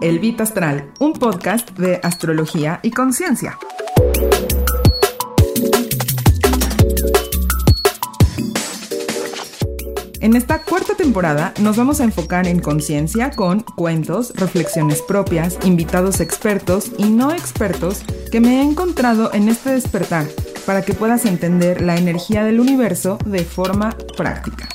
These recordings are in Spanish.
El Bit Astral, un podcast de astrología y conciencia. En esta cuarta temporada nos vamos a enfocar en conciencia con cuentos, reflexiones propias, invitados expertos y no expertos que me he encontrado en este despertar para que puedas entender la energía del universo de forma práctica.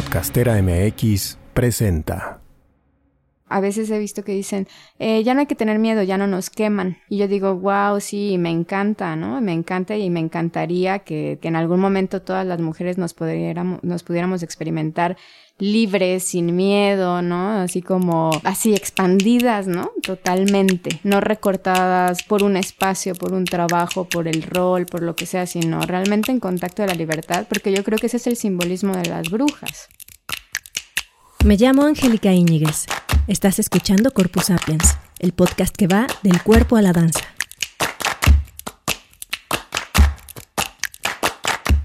Podcastera MX presenta. A veces he visto que dicen, eh, ya no hay que tener miedo, ya no nos queman. Y yo digo, wow, sí, me encanta, ¿no? Me encanta y me encantaría que, en algún momento todas las mujeres nos pudiéramos experimentar libres, sin miedo, ¿no? Así como, así expandidas, ¿no? Totalmente, no recortadas por un espacio, por un trabajo, por el rol, por lo que sea, sino realmente en contacto de la libertad, porque yo creo que ese es el simbolismo de las brujas. Me llamo Angélica Íñiguez. Estás escuchando Corpus Sapiens, el podcast que va del cuerpo a la danza.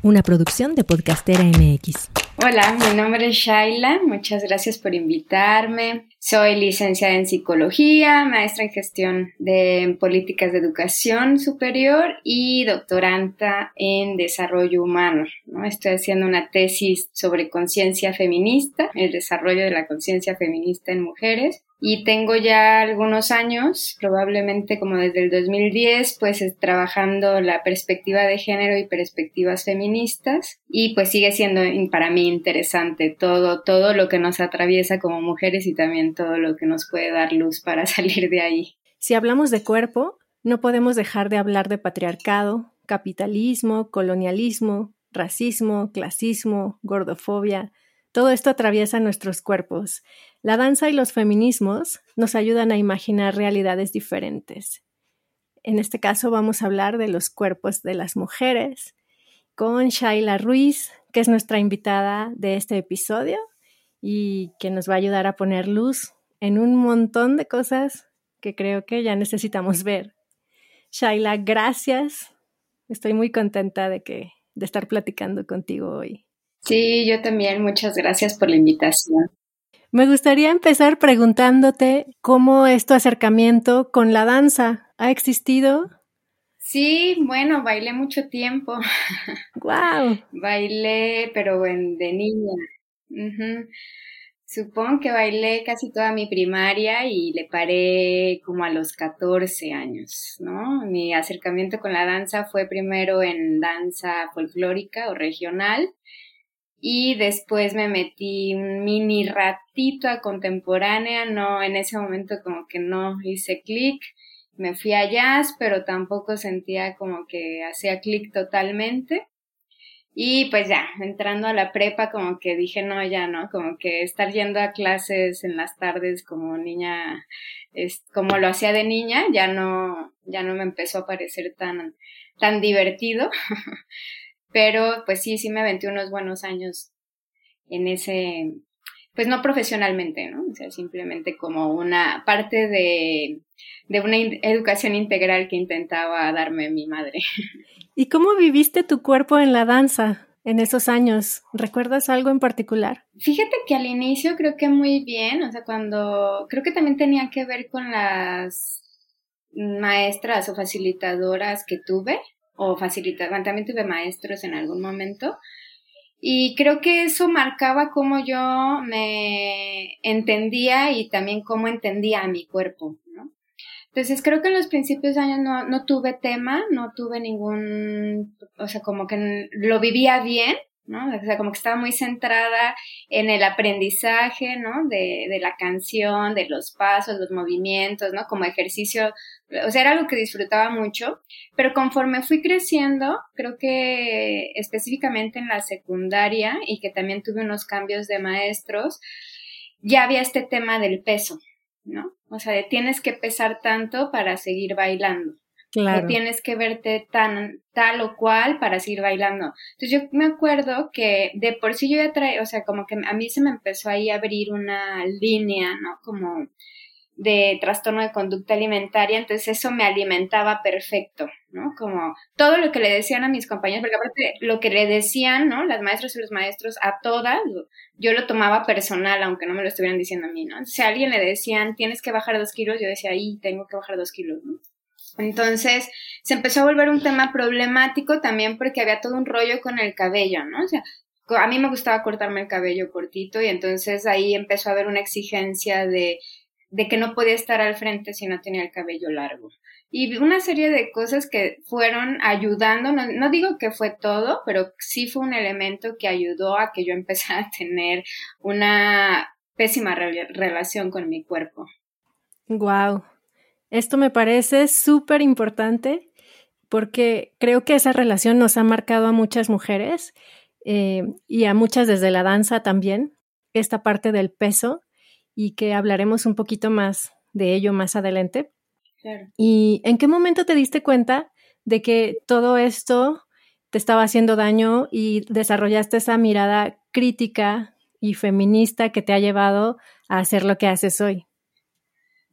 Una producción de Podcastera MX. Hola, mi nombre es Shaila, muchas gracias por invitarme. Soy licenciada en psicología, maestra en gestión de políticas de educación superior y doctoranta en desarrollo humano. ¿no? Estoy haciendo una tesis sobre conciencia feminista, el desarrollo de la conciencia feminista en mujeres y tengo ya algunos años, probablemente como desde el 2010, pues trabajando la perspectiva de género y perspectivas feministas y pues sigue siendo para mí interesante todo, todo lo que nos atraviesa como mujeres y también todo lo que nos puede dar luz para salir de ahí. Si hablamos de cuerpo, no podemos dejar de hablar de patriarcado, capitalismo, colonialismo, racismo, clasismo, gordofobia. Todo esto atraviesa nuestros cuerpos la danza y los feminismos nos ayudan a imaginar realidades diferentes. En este caso vamos a hablar de los cuerpos de las mujeres con Shaila Ruiz, que es nuestra invitada de este episodio y que nos va a ayudar a poner luz en un montón de cosas que creo que ya necesitamos ver. Shaila, gracias. Estoy muy contenta de que de estar platicando contigo hoy. Sí, yo también. Muchas gracias por la invitación. Me gustaría empezar preguntándote cómo es tu acercamiento con la danza. ¿Ha existido? Sí, bueno, bailé mucho tiempo. Wow. bailé, pero de niña. Supongo que bailé casi toda mi primaria y le paré como a los 14 años, ¿no? Mi acercamiento con la danza fue primero en danza folclórica o regional y después me metí un mini ratito a contemporánea, no, en ese momento como que no hice clic, me fui a jazz, pero tampoco sentía como que hacía clic totalmente. Y pues ya, entrando a la prepa, como que dije, no, ya no, como que estar yendo a clases en las tardes como niña, como lo hacía de niña, ya no, ya no me empezó a parecer tan, tan divertido. pero pues sí, sí me aventé unos buenos años en ese, pues no profesionalmente, ¿no? O sea, simplemente como una parte de, de una educación integral que intentaba darme mi madre. ¿Y cómo viviste tu cuerpo en la danza en esos años? ¿Recuerdas algo en particular? Fíjate que al inicio creo que muy bien, o sea, cuando creo que también tenía que ver con las maestras o facilitadoras que tuve, o facilitaban, también tuve maestros en algún momento. Y creo que eso marcaba cómo yo me entendía y también cómo entendía a mi cuerpo. Entonces creo que en los principios de años no, no tuve tema, no tuve ningún, o sea, como que lo vivía bien, ¿no? O sea, como que estaba muy centrada en el aprendizaje, ¿no? De, de la canción, de los pasos, los movimientos, ¿no? Como ejercicio, o sea, era algo que disfrutaba mucho, pero conforme fui creciendo, creo que específicamente en la secundaria y que también tuve unos cambios de maestros, ya había este tema del peso, ¿no? O sea, de tienes que pesar tanto para seguir bailando. No tienes que verte tan tal o cual para seguir bailando. Entonces yo me acuerdo que de por sí yo ya traía, o sea, como que a mí se me empezó ahí a abrir una línea, ¿no? Como de trastorno de conducta alimentaria, entonces eso me alimentaba perfecto, ¿no? Como todo lo que le decían a mis compañeros, porque aparte lo que le decían, ¿no? Las maestras y los maestros a todas, yo lo tomaba personal, aunque no me lo estuvieran diciendo a mí, ¿no? Si a alguien le decían, tienes que bajar dos kilos, yo decía, ahí tengo que bajar dos kilos, ¿no? Entonces se empezó a volver un tema problemático también porque había todo un rollo con el cabello, ¿no? O sea, a mí me gustaba cortarme el cabello cortito y entonces ahí empezó a haber una exigencia de de que no podía estar al frente si no tenía el cabello largo. Y una serie de cosas que fueron ayudando, no, digo que fue todo, pero sí fue un elemento que ayudó a que yo empezara a tener una pésima relación con mi cuerpo. Wow. Esto me parece súper importante porque creo que esa relación nos ha marcado a muchas mujeres eh, y a muchas desde la danza también, esta parte del peso y que hablaremos un poquito más de ello más adelante. ¿Y en qué momento te diste cuenta de que todo esto te estaba haciendo daño y desarrollaste esa mirada crítica y feminista que te ha llevado a hacer lo que haces hoy?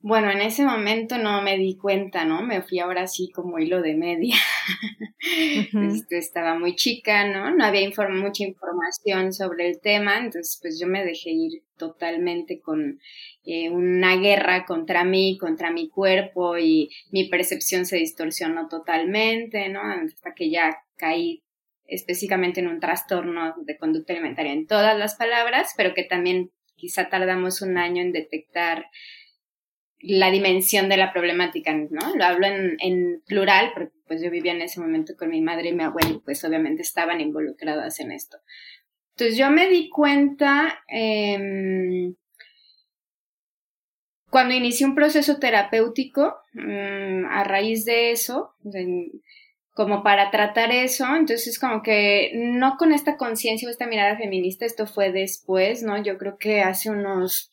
Bueno, en ese momento no me di cuenta, ¿no? Me fui ahora sí como hilo de media. Este, estaba muy chica, ¿no? No había mucha información sobre el tema, entonces pues yo me dejé ir totalmente con eh, una guerra contra mí, contra mi cuerpo y mi percepción se distorsionó totalmente, ¿no? Hasta que ya caí específicamente en un trastorno de conducta alimentaria en todas las palabras, pero que también quizá tardamos un año en detectar la dimensión de la problemática, ¿no? Lo hablo en, plural porque pues yo vivía en ese momento con mi madre y mi abuelo, pues obviamente estaban involucradas en esto. Entonces yo me di cuenta em, cuando inicié un proceso terapéutico, mm, a raíz de eso, como para tratar eso, entonces como que no con esta conciencia o esta mirada feminista, esto fue después, ¿no? Yo creo que hace unos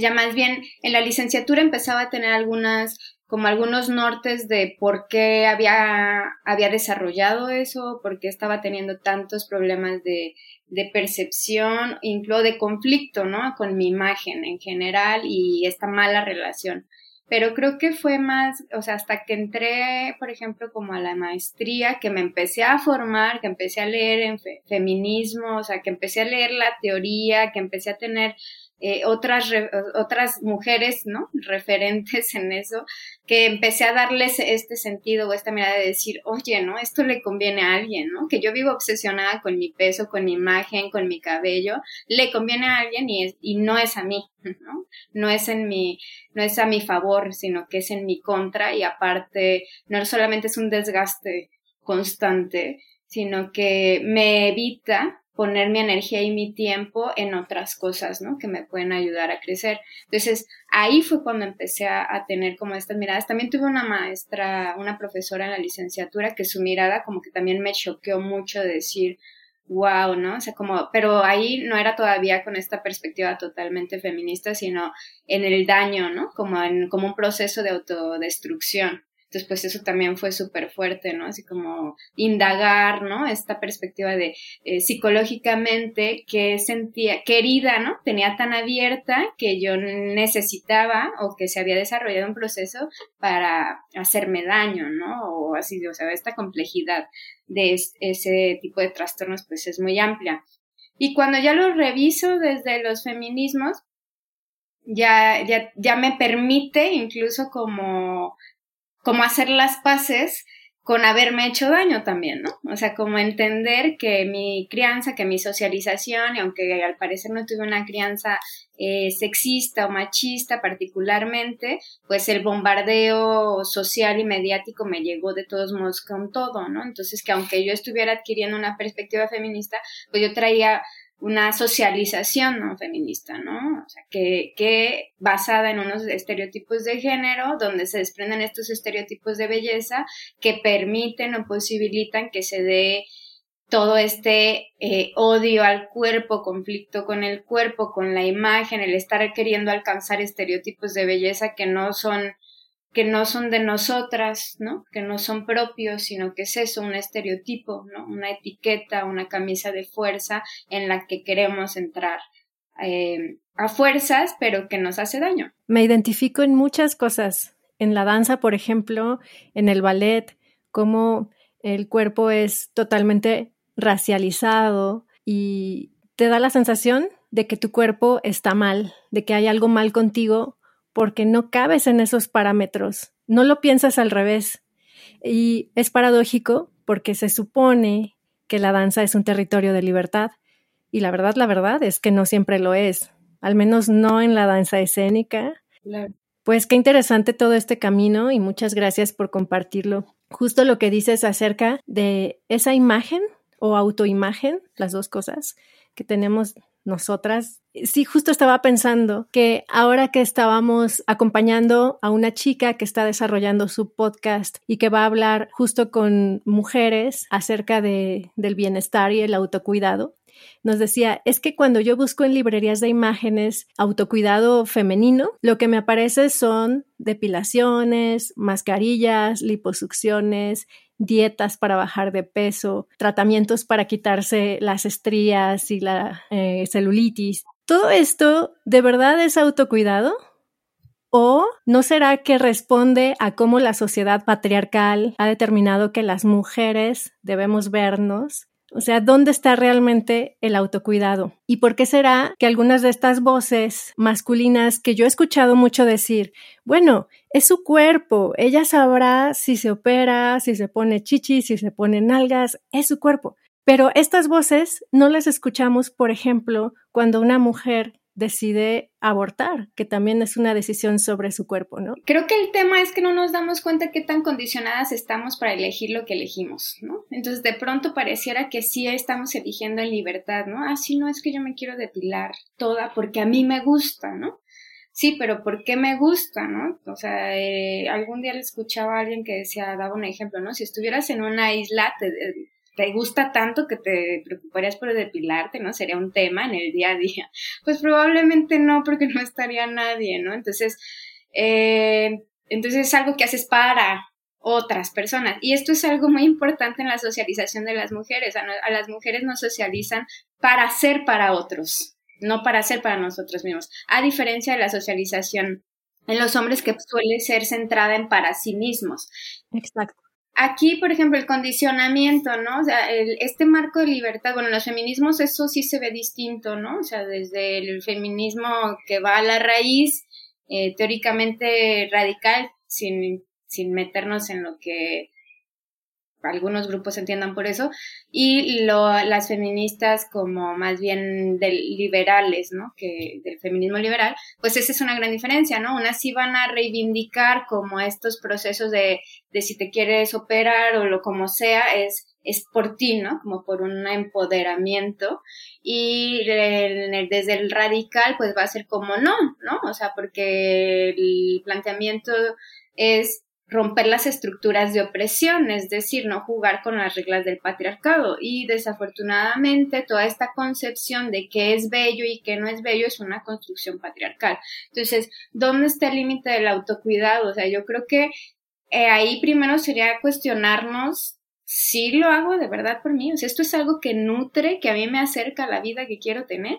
ya más bien en la licenciatura empezaba a tener algunas, como algunos nortes de por qué había, había desarrollado eso, por qué estaba teniendo tantos problemas de, de percepción, incluso de conflicto, ¿no? Con mi imagen en general y esta mala relación. Pero creo que fue más, o sea, hasta que entré, por ejemplo, como a la maestría, que me empecé a formar, que empecé a leer en feminismo, o sea, que empecé a leer la teoría, que empecé a tener eh, otras, otras mujeres, ¿no? Referentes en eso, que empecé a darles este sentido o esta mirada de decir, oye, ¿no? Esto le conviene a alguien, ¿no? Que yo vivo obsesionada con mi peso, con mi imagen, con mi cabello, le conviene a alguien y, es, y no es a mí, ¿no? No es en mi, no es a mi favor, sino que es en mi contra y aparte no solamente es un desgaste constante, sino que me evita poner mi energía y mi tiempo en otras cosas, ¿no? Que me pueden ayudar a crecer. Entonces, ahí fue cuando empecé a, tener como estas miradas. También tuve una maestra, una profesora en la licenciatura que su mirada como que también me choqueó mucho de decir, wow, ¿no? O sea, como, pero ahí no era todavía con esta perspectiva totalmente feminista, sino en el daño, ¿no? Como en, como un proceso de autodestrucción. Entonces, pues eso también fue súper fuerte, ¿no? Así como indagar, ¿no? Esta perspectiva de eh, psicológicamente que sentía, querida, ¿no? Tenía tan abierta que yo necesitaba o que se había desarrollado un proceso para hacerme daño, ¿no? O así, o sea, esta complejidad de ese tipo de trastornos, pues es muy amplia. Y cuando ya lo reviso desde los feminismos, ya, ya, ya me permite incluso como como hacer las paces con haberme hecho daño también, ¿no? O sea, como entender que mi crianza, que mi socialización, y aunque al parecer no tuve una crianza eh, sexista o machista particularmente, pues el bombardeo social y mediático me llegó de todos modos con todo, ¿no? Entonces que aunque yo estuviera adquiriendo una perspectiva feminista, pues yo traía una socialización no feminista, ¿no? O sea, que, que basada en unos estereotipos de género, donde se desprenden estos estereotipos de belleza que permiten o posibilitan que se dé todo este eh, odio al cuerpo, conflicto con el cuerpo, con la imagen, el estar queriendo alcanzar estereotipos de belleza que no son que no son de nosotras, ¿no? Que no son propios, sino que es eso, un estereotipo, ¿no? Una etiqueta, una camisa de fuerza en la que queremos entrar eh, a fuerzas, pero que nos hace daño. Me identifico en muchas cosas. En la danza, por ejemplo, en el ballet, como el cuerpo es totalmente racializado y te da la sensación de que tu cuerpo está mal, de que hay algo mal contigo porque no cabes en esos parámetros. No lo piensas al revés. Y es paradójico porque se supone que la danza es un territorio de libertad. Y la verdad, la verdad es que no siempre lo es, al menos no en la danza escénica. Pues qué interesante todo este camino y muchas gracias por compartirlo. Justo lo que dices acerca de esa imagen o autoimagen, las dos cosas que tenemos nosotras. Sí, justo estaba pensando que ahora que estábamos acompañando a una chica que está desarrollando su podcast y que va a hablar justo con mujeres acerca de, del bienestar y el autocuidado, nos decía, es que cuando yo busco en librerías de imágenes autocuidado femenino, lo que me aparece son depilaciones, mascarillas, liposucciones, dietas para bajar de peso, tratamientos para quitarse las estrías y la eh, celulitis. ¿Todo esto de verdad es autocuidado? ¿O no será que responde a cómo la sociedad patriarcal ha determinado que las mujeres debemos vernos o sea, ¿dónde está realmente el autocuidado? ¿Y por qué será que algunas de estas voces masculinas que yo he escuchado mucho decir, bueno, es su cuerpo, ella sabrá si se opera, si se pone chichi, si se pone nalgas, es su cuerpo. Pero estas voces no las escuchamos, por ejemplo, cuando una mujer decide abortar, que también es una decisión sobre su cuerpo, ¿no? Creo que el tema es que no nos damos cuenta qué tan condicionadas estamos para elegir lo que elegimos, ¿no? Entonces de pronto pareciera que sí estamos eligiendo en libertad, ¿no? Ah, sí, no es que yo me quiero depilar toda porque a mí me gusta, ¿no? Sí, pero ¿por qué me gusta, no? O sea, eh, algún día le escuchaba a alguien que decía, daba un ejemplo, ¿no? Si estuvieras en una isla, te, te gusta tanto que te preocuparías por depilarte, ¿no? Sería un tema en el día a día. Pues probablemente no, porque no estaría nadie, ¿no? Entonces, eh, entonces es algo que haces para otras personas. Y esto es algo muy importante en la socialización de las mujeres. A, a las mujeres nos socializan para ser para otros, no para ser para nosotros mismos. A diferencia de la socialización en los hombres que suele ser centrada en para sí mismos. Exacto. Aquí, por ejemplo, el condicionamiento, ¿no? O sea, este marco de libertad, bueno, en los feminismos eso sí se ve distinto, ¿no? O sea, desde el feminismo que va a la raíz, eh, teóricamente radical, sin, sin meternos en lo que algunos grupos entiendan por eso, y lo, las feministas como más bien del, liberales, ¿no? Que del feminismo liberal, pues esa es una gran diferencia, ¿no? Unas sí van a reivindicar como estos procesos de, de si te quieres operar o lo como sea, es es por ti, ¿no? Como por un empoderamiento. Y desde el radical, pues va a ser como no, ¿no? O sea, porque el planteamiento es romper las estructuras de opresión, es decir, no jugar con las reglas del patriarcado. Y desafortunadamente toda esta concepción de qué es bello y qué no es bello es una construcción patriarcal. Entonces, ¿dónde está el límite del autocuidado? O sea, yo creo que eh, ahí primero sería cuestionarnos si lo hago de verdad por mí. O sea, esto es algo que nutre, que a mí me acerca a la vida que quiero tener.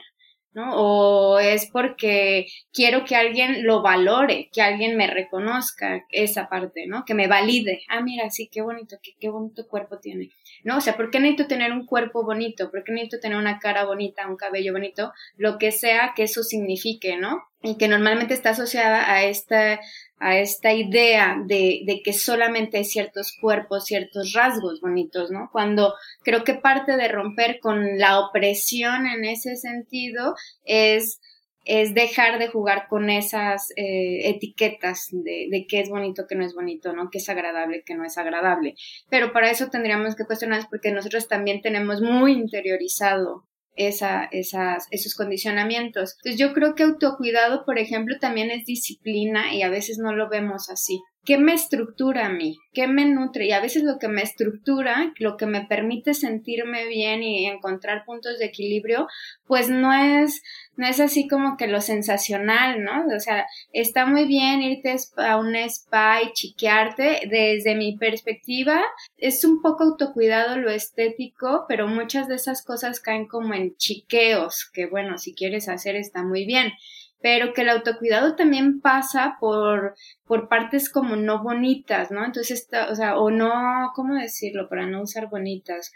¿No? O es porque quiero que alguien lo valore, que alguien me reconozca esa parte, ¿no? Que me valide. Ah, mira, sí, qué bonito, qué, qué bonito cuerpo tiene. ¿No? O sea, ¿por qué necesito tener un cuerpo bonito? ¿Por qué necesito tener una cara bonita, un cabello bonito? Lo que sea que eso signifique, ¿no? Y que normalmente está asociada a esta a esta idea de, de, que solamente hay ciertos cuerpos, ciertos rasgos bonitos, ¿no? Cuando creo que parte de romper con la opresión en ese sentido es, es dejar de jugar con esas eh, etiquetas de, de qué es bonito, qué no es bonito, ¿no? Qué es agradable, qué no es agradable. Pero para eso tendríamos que cuestionarnos porque nosotros también tenemos muy interiorizado esa, esas, esos condicionamientos. Entonces yo creo que autocuidado, por ejemplo, también es disciplina y a veces no lo vemos así. ¿Qué me estructura a mí? ¿Qué me nutre? Y a veces lo que me estructura, lo que me permite sentirme bien y encontrar puntos de equilibrio, pues no es, no es así como que lo sensacional, ¿no? O sea, está muy bien irte a un spa y chiquearte. Desde mi perspectiva, es un poco autocuidado lo estético, pero muchas de esas cosas caen como en chiqueos, que bueno, si quieres hacer está muy bien pero que el autocuidado también pasa por, por partes como no bonitas, ¿no? Entonces, está, o sea, o no, ¿cómo decirlo para no usar bonitas?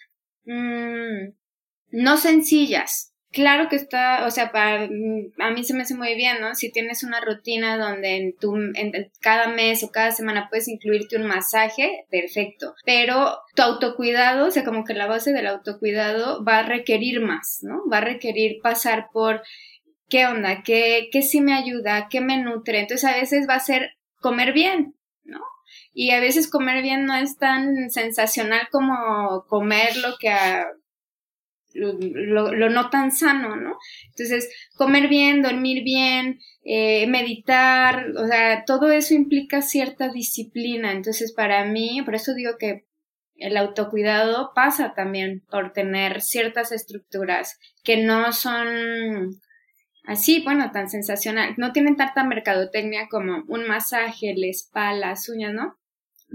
Mm, no sencillas. Claro que está, o sea, para, a mí se me hace muy bien, ¿no? Si tienes una rutina donde en tu, en cada mes o cada semana puedes incluirte un masaje, perfecto. Pero tu autocuidado, o sea, como que la base del autocuidado va a requerir más, ¿no? Va a requerir pasar por qué onda, qué, qué sí me ayuda, qué me nutre. Entonces a veces va a ser comer bien, ¿no? Y a veces comer bien no es tan sensacional como comer lo que lo, lo, no tan sano, ¿no? Entonces, comer bien, dormir bien, eh, meditar, o sea, todo eso implica cierta disciplina. Entonces, para mí, por eso digo que el autocuidado pasa también por tener ciertas estructuras que no son así, bueno, tan sensacional. No tienen tanta mercadotecnia como un masaje, el spa, las uñas, ¿no?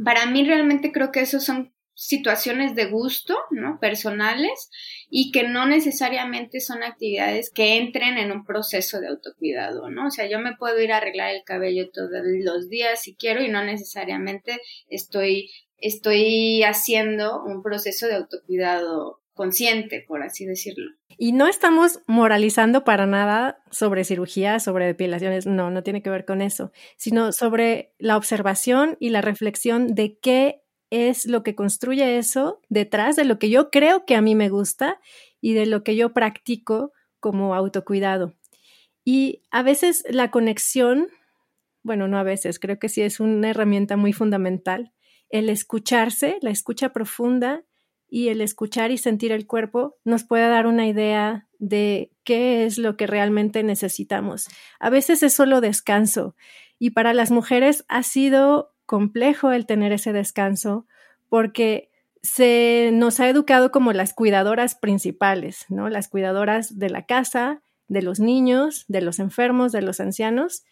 Para mí realmente creo que esos son situaciones de gusto, ¿no? Personales y que no necesariamente son actividades que entren en un proceso de autocuidado, ¿no? O sea, yo me puedo ir a arreglar el cabello todos los días si quiero y no necesariamente estoy, estoy haciendo un proceso de autocuidado consciente, por así decirlo. Y no estamos moralizando para nada sobre cirugía, sobre depilaciones, no, no tiene que ver con eso, sino sobre la observación y la reflexión de qué es lo que construye eso detrás de lo que yo creo que a mí me gusta y de lo que yo practico como autocuidado. Y a veces la conexión, bueno, no a veces, creo que sí es una herramienta muy fundamental, el escucharse, la escucha profunda y el escuchar y sentir el cuerpo nos puede dar una idea de qué es lo que realmente necesitamos. A veces es solo descanso y para las mujeres ha sido complejo el tener ese descanso porque se nos ha educado como las cuidadoras principales, ¿no? Las cuidadoras de la casa, de los niños, de los enfermos, de los ancianos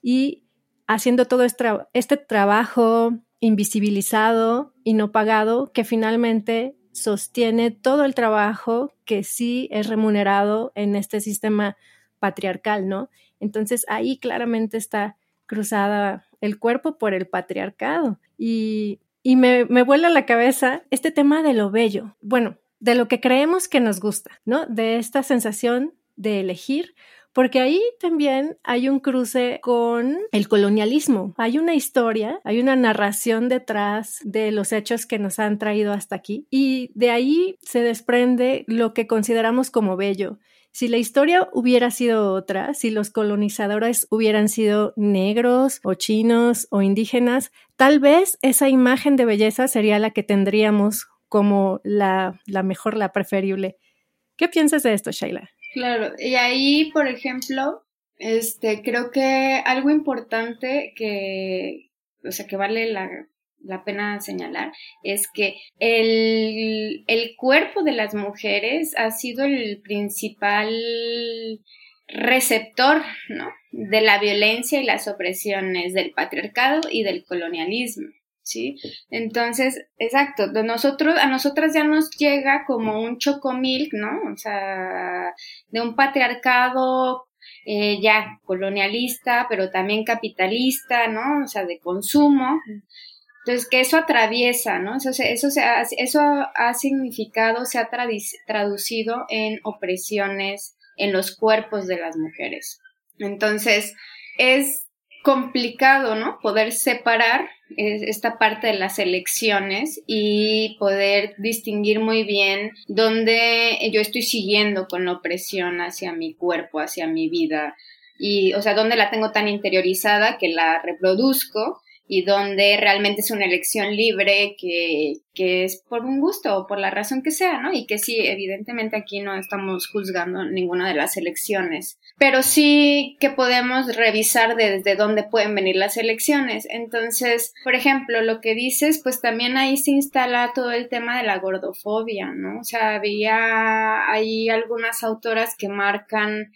y haciendo todo este, este trabajo invisibilizado y no pagado que finalmente sostiene todo el trabajo que sí es remunerado en este sistema patriarcal, ¿no? Entonces ahí claramente está cruzada el cuerpo por el patriarcado y, y me, me vuela la cabeza este tema de lo bello, bueno, de lo que creemos que nos gusta, ¿no? De esta sensación de elegir, porque ahí también hay un cruce con el colonialismo. Hay una historia, hay una narración detrás de los hechos que nos han traído hasta aquí y de ahí se desprende lo que consideramos como bello. Si la historia hubiera sido otra, si los colonizadores hubieran sido negros o chinos o indígenas, tal vez esa imagen de belleza sería la que tendríamos como la, la mejor, la preferible. ¿Qué piensas de esto, Shaila? Claro, y ahí, por ejemplo, este, creo que algo importante que, o sea, que vale la, la pena señalar es que el, el cuerpo de las mujeres ha sido el principal receptor, ¿no? De la violencia y las opresiones del patriarcado y del colonialismo. ¿Sí? Entonces, exacto, de nosotros, a nosotras ya nos llega como un chocomilk, ¿no? O sea, de un patriarcado eh, ya colonialista, pero también capitalista, ¿no? O sea, de consumo. Entonces, que eso atraviesa, ¿no? Eso, eso, eso ha significado, se ha traducido en opresiones en los cuerpos de las mujeres. Entonces, es complicado, ¿no? Poder separar esta parte de las elecciones y poder distinguir muy bien dónde yo estoy siguiendo con la opresión hacia mi cuerpo, hacia mi vida y, o sea, dónde la tengo tan interiorizada que la reproduzco y donde realmente es una elección libre que, que es por un gusto o por la razón que sea, ¿no? Y que sí, evidentemente aquí no estamos juzgando ninguna de las elecciones, pero sí que podemos revisar desde dónde pueden venir las elecciones. Entonces, por ejemplo, lo que dices, pues también ahí se instala todo el tema de la gordofobia, ¿no? O sea, había hay algunas autoras que marcan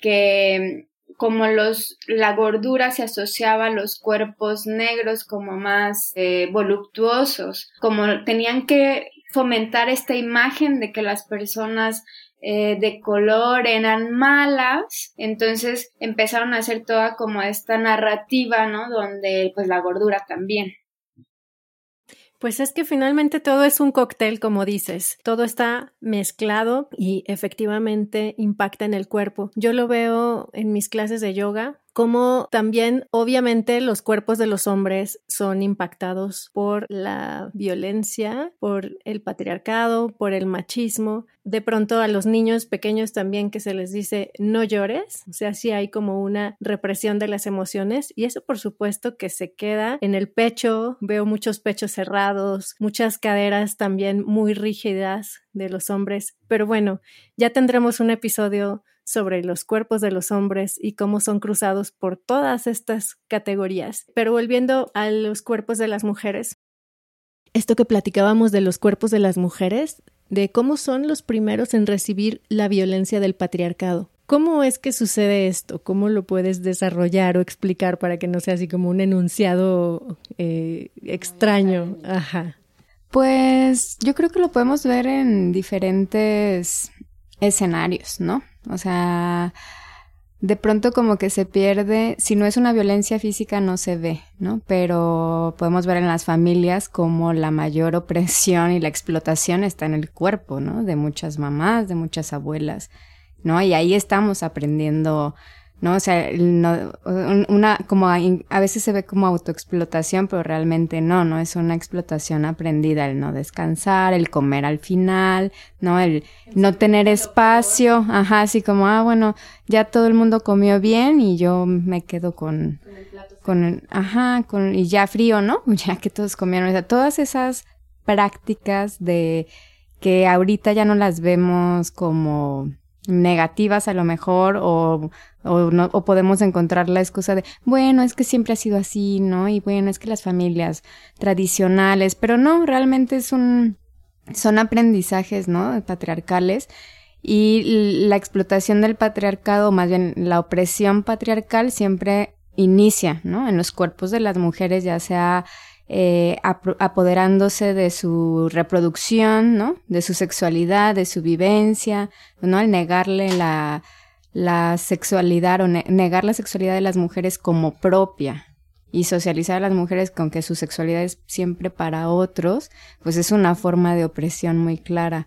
que como los, la gordura se asociaba a los cuerpos negros como más eh, voluptuosos, como tenían que fomentar esta imagen de que las personas eh, de color eran malas, entonces empezaron a hacer toda como esta narrativa, ¿no? Donde pues la gordura también. Pues es que finalmente todo es un cóctel, como dices. Todo está mezclado y efectivamente impacta en el cuerpo. Yo lo veo en mis clases de yoga como también obviamente los cuerpos de los hombres son impactados por la violencia, por el patriarcado, por el machismo. De pronto a los niños pequeños también que se les dice no llores, o sea, sí hay como una represión de las emociones y eso por supuesto que se queda en el pecho, veo muchos pechos cerrados, muchas caderas también muy rígidas de los hombres, pero bueno, ya tendremos un episodio sobre los cuerpos de los hombres y cómo son cruzados por todas estas categorías. Pero volviendo a los cuerpos de las mujeres, esto que platicábamos de los cuerpos de las mujeres, de cómo son los primeros en recibir la violencia del patriarcado. ¿Cómo es que sucede esto? ¿Cómo lo puedes desarrollar o explicar para que no sea así como un enunciado eh, extraño? Ajá. Pues yo creo que lo podemos ver en diferentes escenarios, ¿no? O sea, de pronto como que se pierde, si no es una violencia física no se ve, ¿no? Pero podemos ver en las familias como la mayor opresión y la explotación está en el cuerpo, ¿no? De muchas mamás, de muchas abuelas, ¿no? Y ahí estamos aprendiendo ¿no? O sea, no, una, como a, veces se ve como autoexplotación, pero realmente no, no es una explotación aprendida, el no descansar, el comer al final, ¿no? El no tener espacio, ajá, así como, ah, bueno, ya todo el mundo comió bien y yo me quedo con, con, ajá, con, y ya frío, ¿no? Ya que todos comieron, o sea, todas esas prácticas de que ahorita ya no las vemos como negativas a lo mejor o, o, no, o podemos encontrar la excusa de, bueno, es que siempre ha sido así, ¿no? Y bueno, es que las familias tradicionales, pero no, realmente es un, son aprendizajes, ¿no? Patriarcales y la explotación del patriarcado, más bien la opresión patriarcal siempre inicia, ¿no? En los cuerpos de las mujeres, ya sea eh, apoderándose de su reproducción, ¿no? De su sexualidad, de su vivencia, ¿no? Al negarle la, la sexualidad o negar la sexualidad de las mujeres como propia y socializar a las mujeres con que su sexualidad es siempre para otros, pues es una forma de opresión muy clara.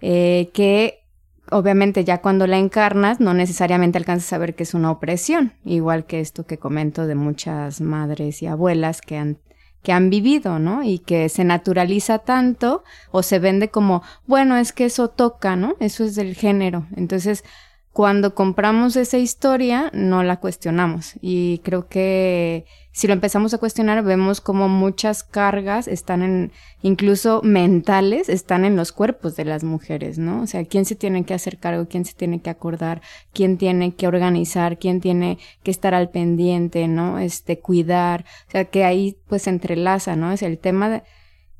Eh, que obviamente ya cuando la encarnas no necesariamente alcanzas a ver que es una opresión, igual que esto que comento de muchas madres y abuelas que han que han vivido, ¿no? Y que se naturaliza tanto o se vende como, bueno, es que eso toca, ¿no? Eso es del género. Entonces, cuando compramos esa historia, no la cuestionamos. Y creo que si lo empezamos a cuestionar, vemos como muchas cargas están en, incluso mentales, están en los cuerpos de las mujeres, ¿no? O sea, quién se tiene que hacer cargo, quién se tiene que acordar, quién tiene que organizar, quién tiene que estar al pendiente, ¿no? Este, cuidar. O sea, que ahí pues se entrelaza, ¿no? Es el tema de,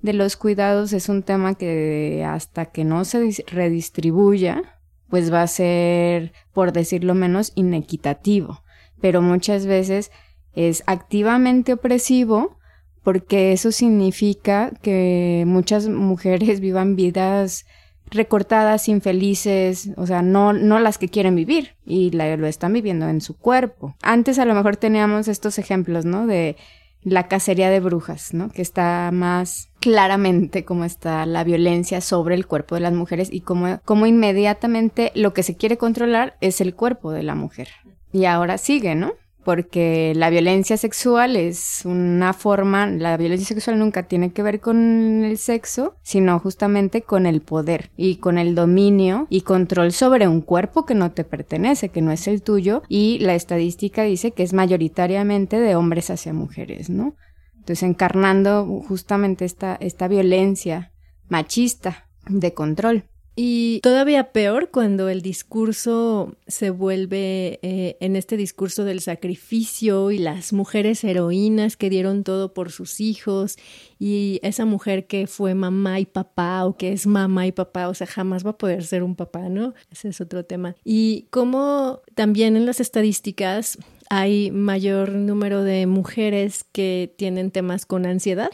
de los cuidados es un tema que hasta que no se redistribuya, pues va a ser, por decirlo menos, inequitativo. Pero muchas veces es activamente opresivo porque eso significa que muchas mujeres vivan vidas recortadas, infelices, o sea, no, no las que quieren vivir y lo están viviendo en su cuerpo. Antes a lo mejor teníamos estos ejemplos, ¿no? De la cacería de brujas, ¿no? Que está más claramente como está la violencia sobre el cuerpo de las mujeres y como, como inmediatamente lo que se quiere controlar es el cuerpo de la mujer. Y ahora sigue, ¿no? Porque la violencia sexual es una forma, la violencia sexual nunca tiene que ver con el sexo, sino justamente con el poder y con el dominio y control sobre un cuerpo que no te pertenece, que no es el tuyo y la estadística dice que es mayoritariamente de hombres hacia mujeres, ¿no? Entonces, encarnando justamente esta, esta violencia machista de control. Y todavía peor cuando el discurso se vuelve eh, en este discurso del sacrificio y las mujeres heroínas que dieron todo por sus hijos y esa mujer que fue mamá y papá o que es mamá y papá, o sea, jamás va a poder ser un papá, ¿no? Ese es otro tema. Y como también en las estadísticas hay mayor número de mujeres que tienen temas con ansiedad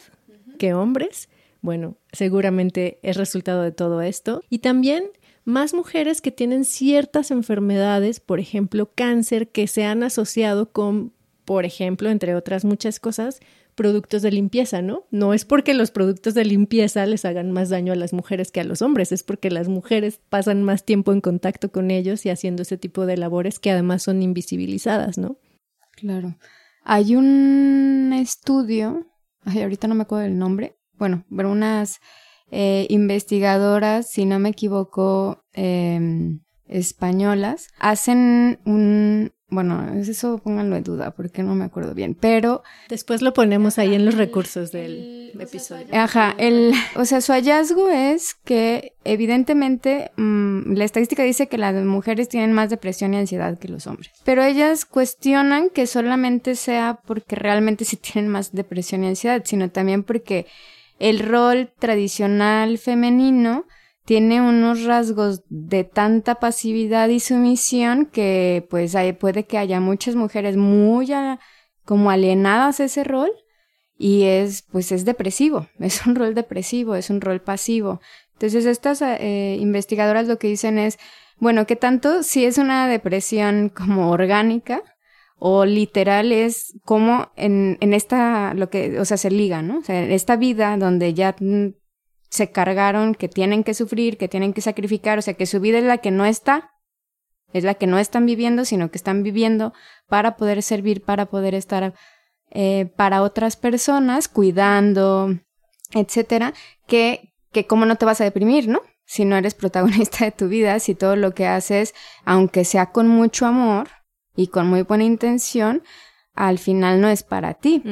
que hombres bueno, seguramente es resultado de todo esto. Y también más mujeres que tienen ciertas enfermedades, por ejemplo, cáncer, que se han asociado con, por ejemplo, entre otras muchas cosas, productos de limpieza, ¿no? No es porque los productos de limpieza les hagan más daño a las mujeres que a los hombres, es porque las mujeres pasan más tiempo en contacto con ellos y haciendo ese tipo de labores que además son invisibilizadas, ¿no? Claro. Hay un estudio, ay, ahorita no me acuerdo del nombre, bueno, unas eh, investigadoras, si no me equivoco, em, españolas, hacen un, bueno, eso pónganlo en duda porque no me acuerdo bien, pero... Después lo ponemos ahí en los recursos del episodio. Ajá, el, o sea, su hallazgo es que evidentemente mm, la estadística dice que las mujeres tienen más depresión y ansiedad que los hombres, pero ellas cuestionan que solamente sea porque realmente sí tienen más depresión y ansiedad, sino también porque el rol tradicional femenino tiene unos rasgos de tanta pasividad y sumisión que pues puede que haya muchas mujeres muy como alienadas a ese rol y es pues es depresivo, es un rol depresivo, es un rol pasivo. Entonces estas eh, investigadoras lo que dicen es, bueno, ¿qué tanto si es una depresión como orgánica o literal es como en, en esta, lo que, o sea, se liga, ¿no? O sea, en esta vida donde ya se cargaron que tienen que sufrir, que tienen que sacrificar, o sea, que su vida es la que no está, es la que no están viviendo, sino que están viviendo para poder servir, para poder estar eh, para otras personas, cuidando, etcétera, que, que cómo no te vas a deprimir, ¿no? Si no eres protagonista de tu vida, si todo lo que haces, aunque sea con mucho amor, y con muy buena intención, al final no es para ti.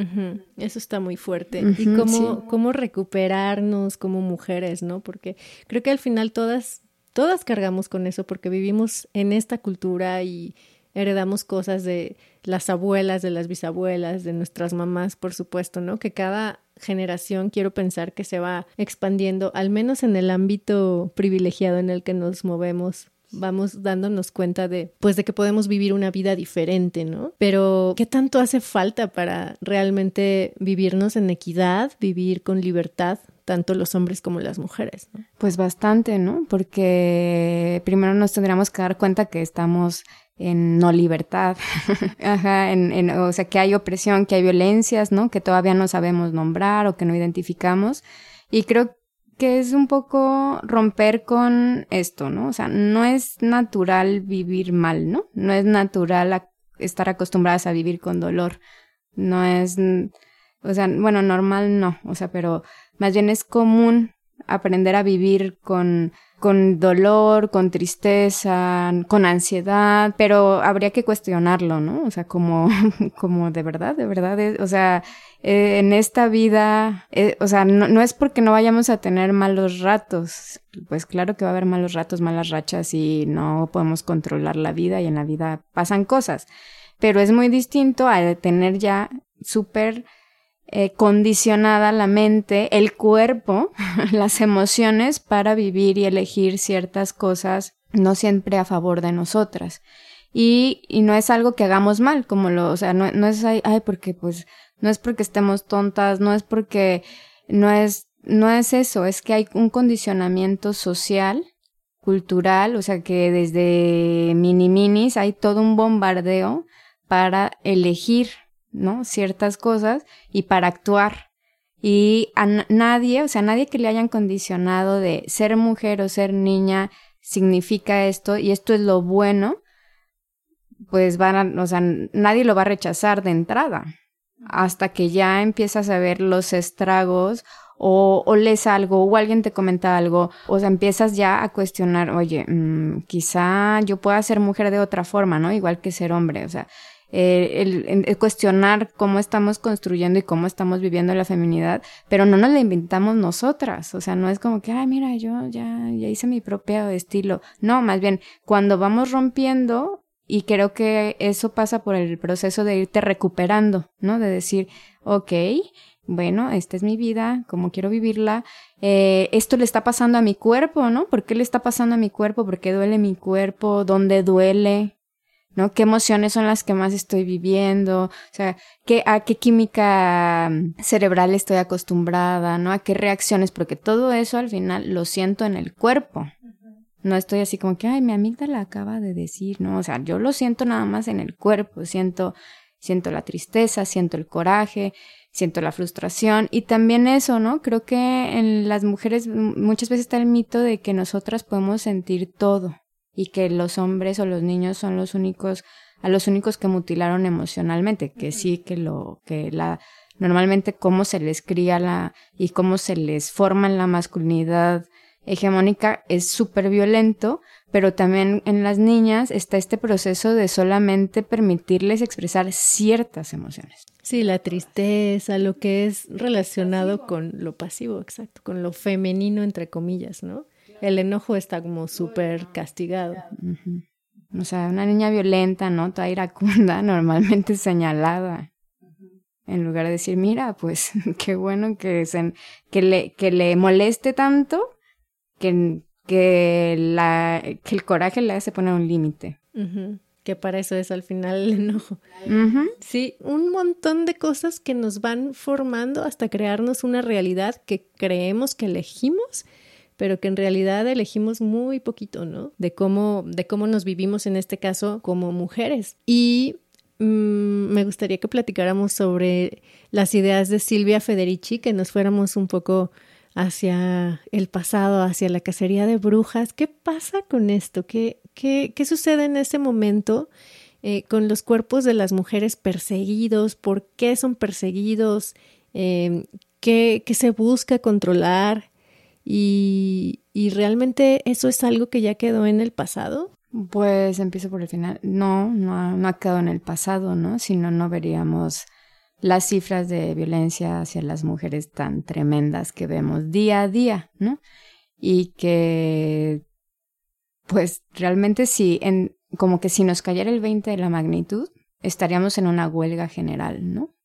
Eso está muy fuerte. y cómo, cómo recuperarnos como mujeres, ¿no? Porque creo que al final todas, todas cargamos con eso porque vivimos en esta cultura y heredamos cosas de las abuelas, de las bisabuelas, de nuestras mamás, por supuesto, ¿no? Que cada generación quiero pensar que se va expandiendo, al menos en el ámbito privilegiado en el que nos movemos vamos dándonos cuenta de, pues, de que podemos vivir una vida diferente, ¿no? Pero, ¿qué tanto hace falta para realmente vivirnos en equidad, vivir con libertad, tanto los hombres como las mujeres? Pues bastante, ¿no? Porque primero nos tendríamos que dar cuenta que estamos en no libertad, Ajá, en, en, o sea, que hay opresión, que hay violencias, ¿no? Que todavía no sabemos nombrar o que no identificamos. Y creo que es un poco romper con esto, ¿no? O sea, no es natural vivir mal, ¿no? No es natural estar acostumbradas a vivir con dolor. No es, o sea, bueno, normal no, o sea, pero más bien es común aprender a vivir con con dolor, con tristeza, con ansiedad, pero habría que cuestionarlo, ¿no? O sea, como, como de verdad, de verdad, o sea, eh, en esta vida, eh, o sea, no, no, es porque no vayamos a tener malos ratos, pues claro que va a haber malos ratos, malas rachas y no podemos controlar la vida y en la vida pasan cosas, pero es muy distinto a tener ya súper eh, condicionada la mente, el cuerpo, las emociones para vivir y elegir ciertas cosas no siempre a favor de nosotras. Y, y no es algo que hagamos mal, como lo, o sea, no, no es, ay, porque pues, no es porque estemos tontas, no es porque, no es, no es eso, es que hay un condicionamiento social, cultural, o sea que desde mini minis hay todo un bombardeo para elegir ¿no? Ciertas cosas y para actuar. Y a nadie, o sea, nadie que le hayan condicionado de ser mujer o ser niña significa esto y esto es lo bueno, pues van a, o sea, nadie lo va a rechazar de entrada hasta que ya empiezas a ver los estragos o, o lees algo o alguien te comenta algo, o sea, empiezas ya a cuestionar, oye, mm, quizá yo pueda ser mujer de otra forma, ¿no? Igual que ser hombre, o sea, eh, el, cuestionar cómo estamos construyendo y cómo estamos viviendo la feminidad, pero no nos la inventamos nosotras, o sea, no es como que, ay, mira, yo ya, ya hice mi propio estilo, no, más bien, cuando vamos rompiendo, y creo que eso pasa por el proceso de irte recuperando, ¿no? De decir, ok, bueno, esta es mi vida, cómo quiero vivirla, eh, esto le está pasando a mi cuerpo, ¿no? ¿Por qué le está pasando a mi cuerpo? ¿Por qué duele mi cuerpo? ¿Dónde duele? ¿No? ¿Qué emociones son las que más estoy viviendo? O sea, ¿qué, a qué química cerebral estoy acostumbrada, ¿no? A qué reacciones, porque todo eso al final lo siento en el cuerpo. No estoy así como que, ay, mi amígdala acaba de decir, ¿no? O sea, yo lo siento nada más en el cuerpo, siento, siento la tristeza, siento el coraje, siento la frustración y también eso, ¿no? Creo que en las mujeres muchas veces está el mito de que nosotras podemos sentir todo, y que los hombres o los niños son los únicos a los únicos que mutilaron emocionalmente, que sí que lo que la normalmente cómo se les cría la y cómo se les forma en la masculinidad hegemónica es súper violento, pero también en las niñas está este proceso de solamente permitirles expresar ciertas emociones. Sí, la tristeza, lo que es relacionado con lo pasivo, exacto, con lo femenino entre comillas, ¿no? El enojo está como súper castigado. O sea, una niña violenta, ¿no? Toda iracunda, normalmente señalada. En lugar de decir, mira, pues qué bueno que, se, que, le, que le moleste tanto que, que, la, que el coraje le hace poner un límite. Que para eso es al final el enojo. Sí, un montón de cosas que nos van formando hasta crearnos una realidad que creemos que elegimos pero que en realidad elegimos muy poquito, ¿no? De cómo, de cómo nos vivimos en este caso como mujeres. Y mm, me gustaría que platicáramos sobre las ideas de Silvia Federici, que nos fuéramos un poco hacia el pasado, hacia la cacería de brujas. ¿Qué pasa con esto? ¿Qué, qué, qué sucede en ese momento eh, con los cuerpos de las mujeres perseguidos? ¿Por qué son perseguidos? Eh, ¿qué, ¿Qué se busca controlar? Y, y realmente eso es algo que ya quedó en el pasado. Pues empiezo por el final. No, no, no ha quedado en el pasado, ¿no? Si no, no veríamos las cifras de violencia hacia las mujeres tan tremendas que vemos día a día, ¿no? Y que, pues realmente sí, en, como que si nos cayera el 20 de la magnitud, estaríamos en una huelga general, ¿no?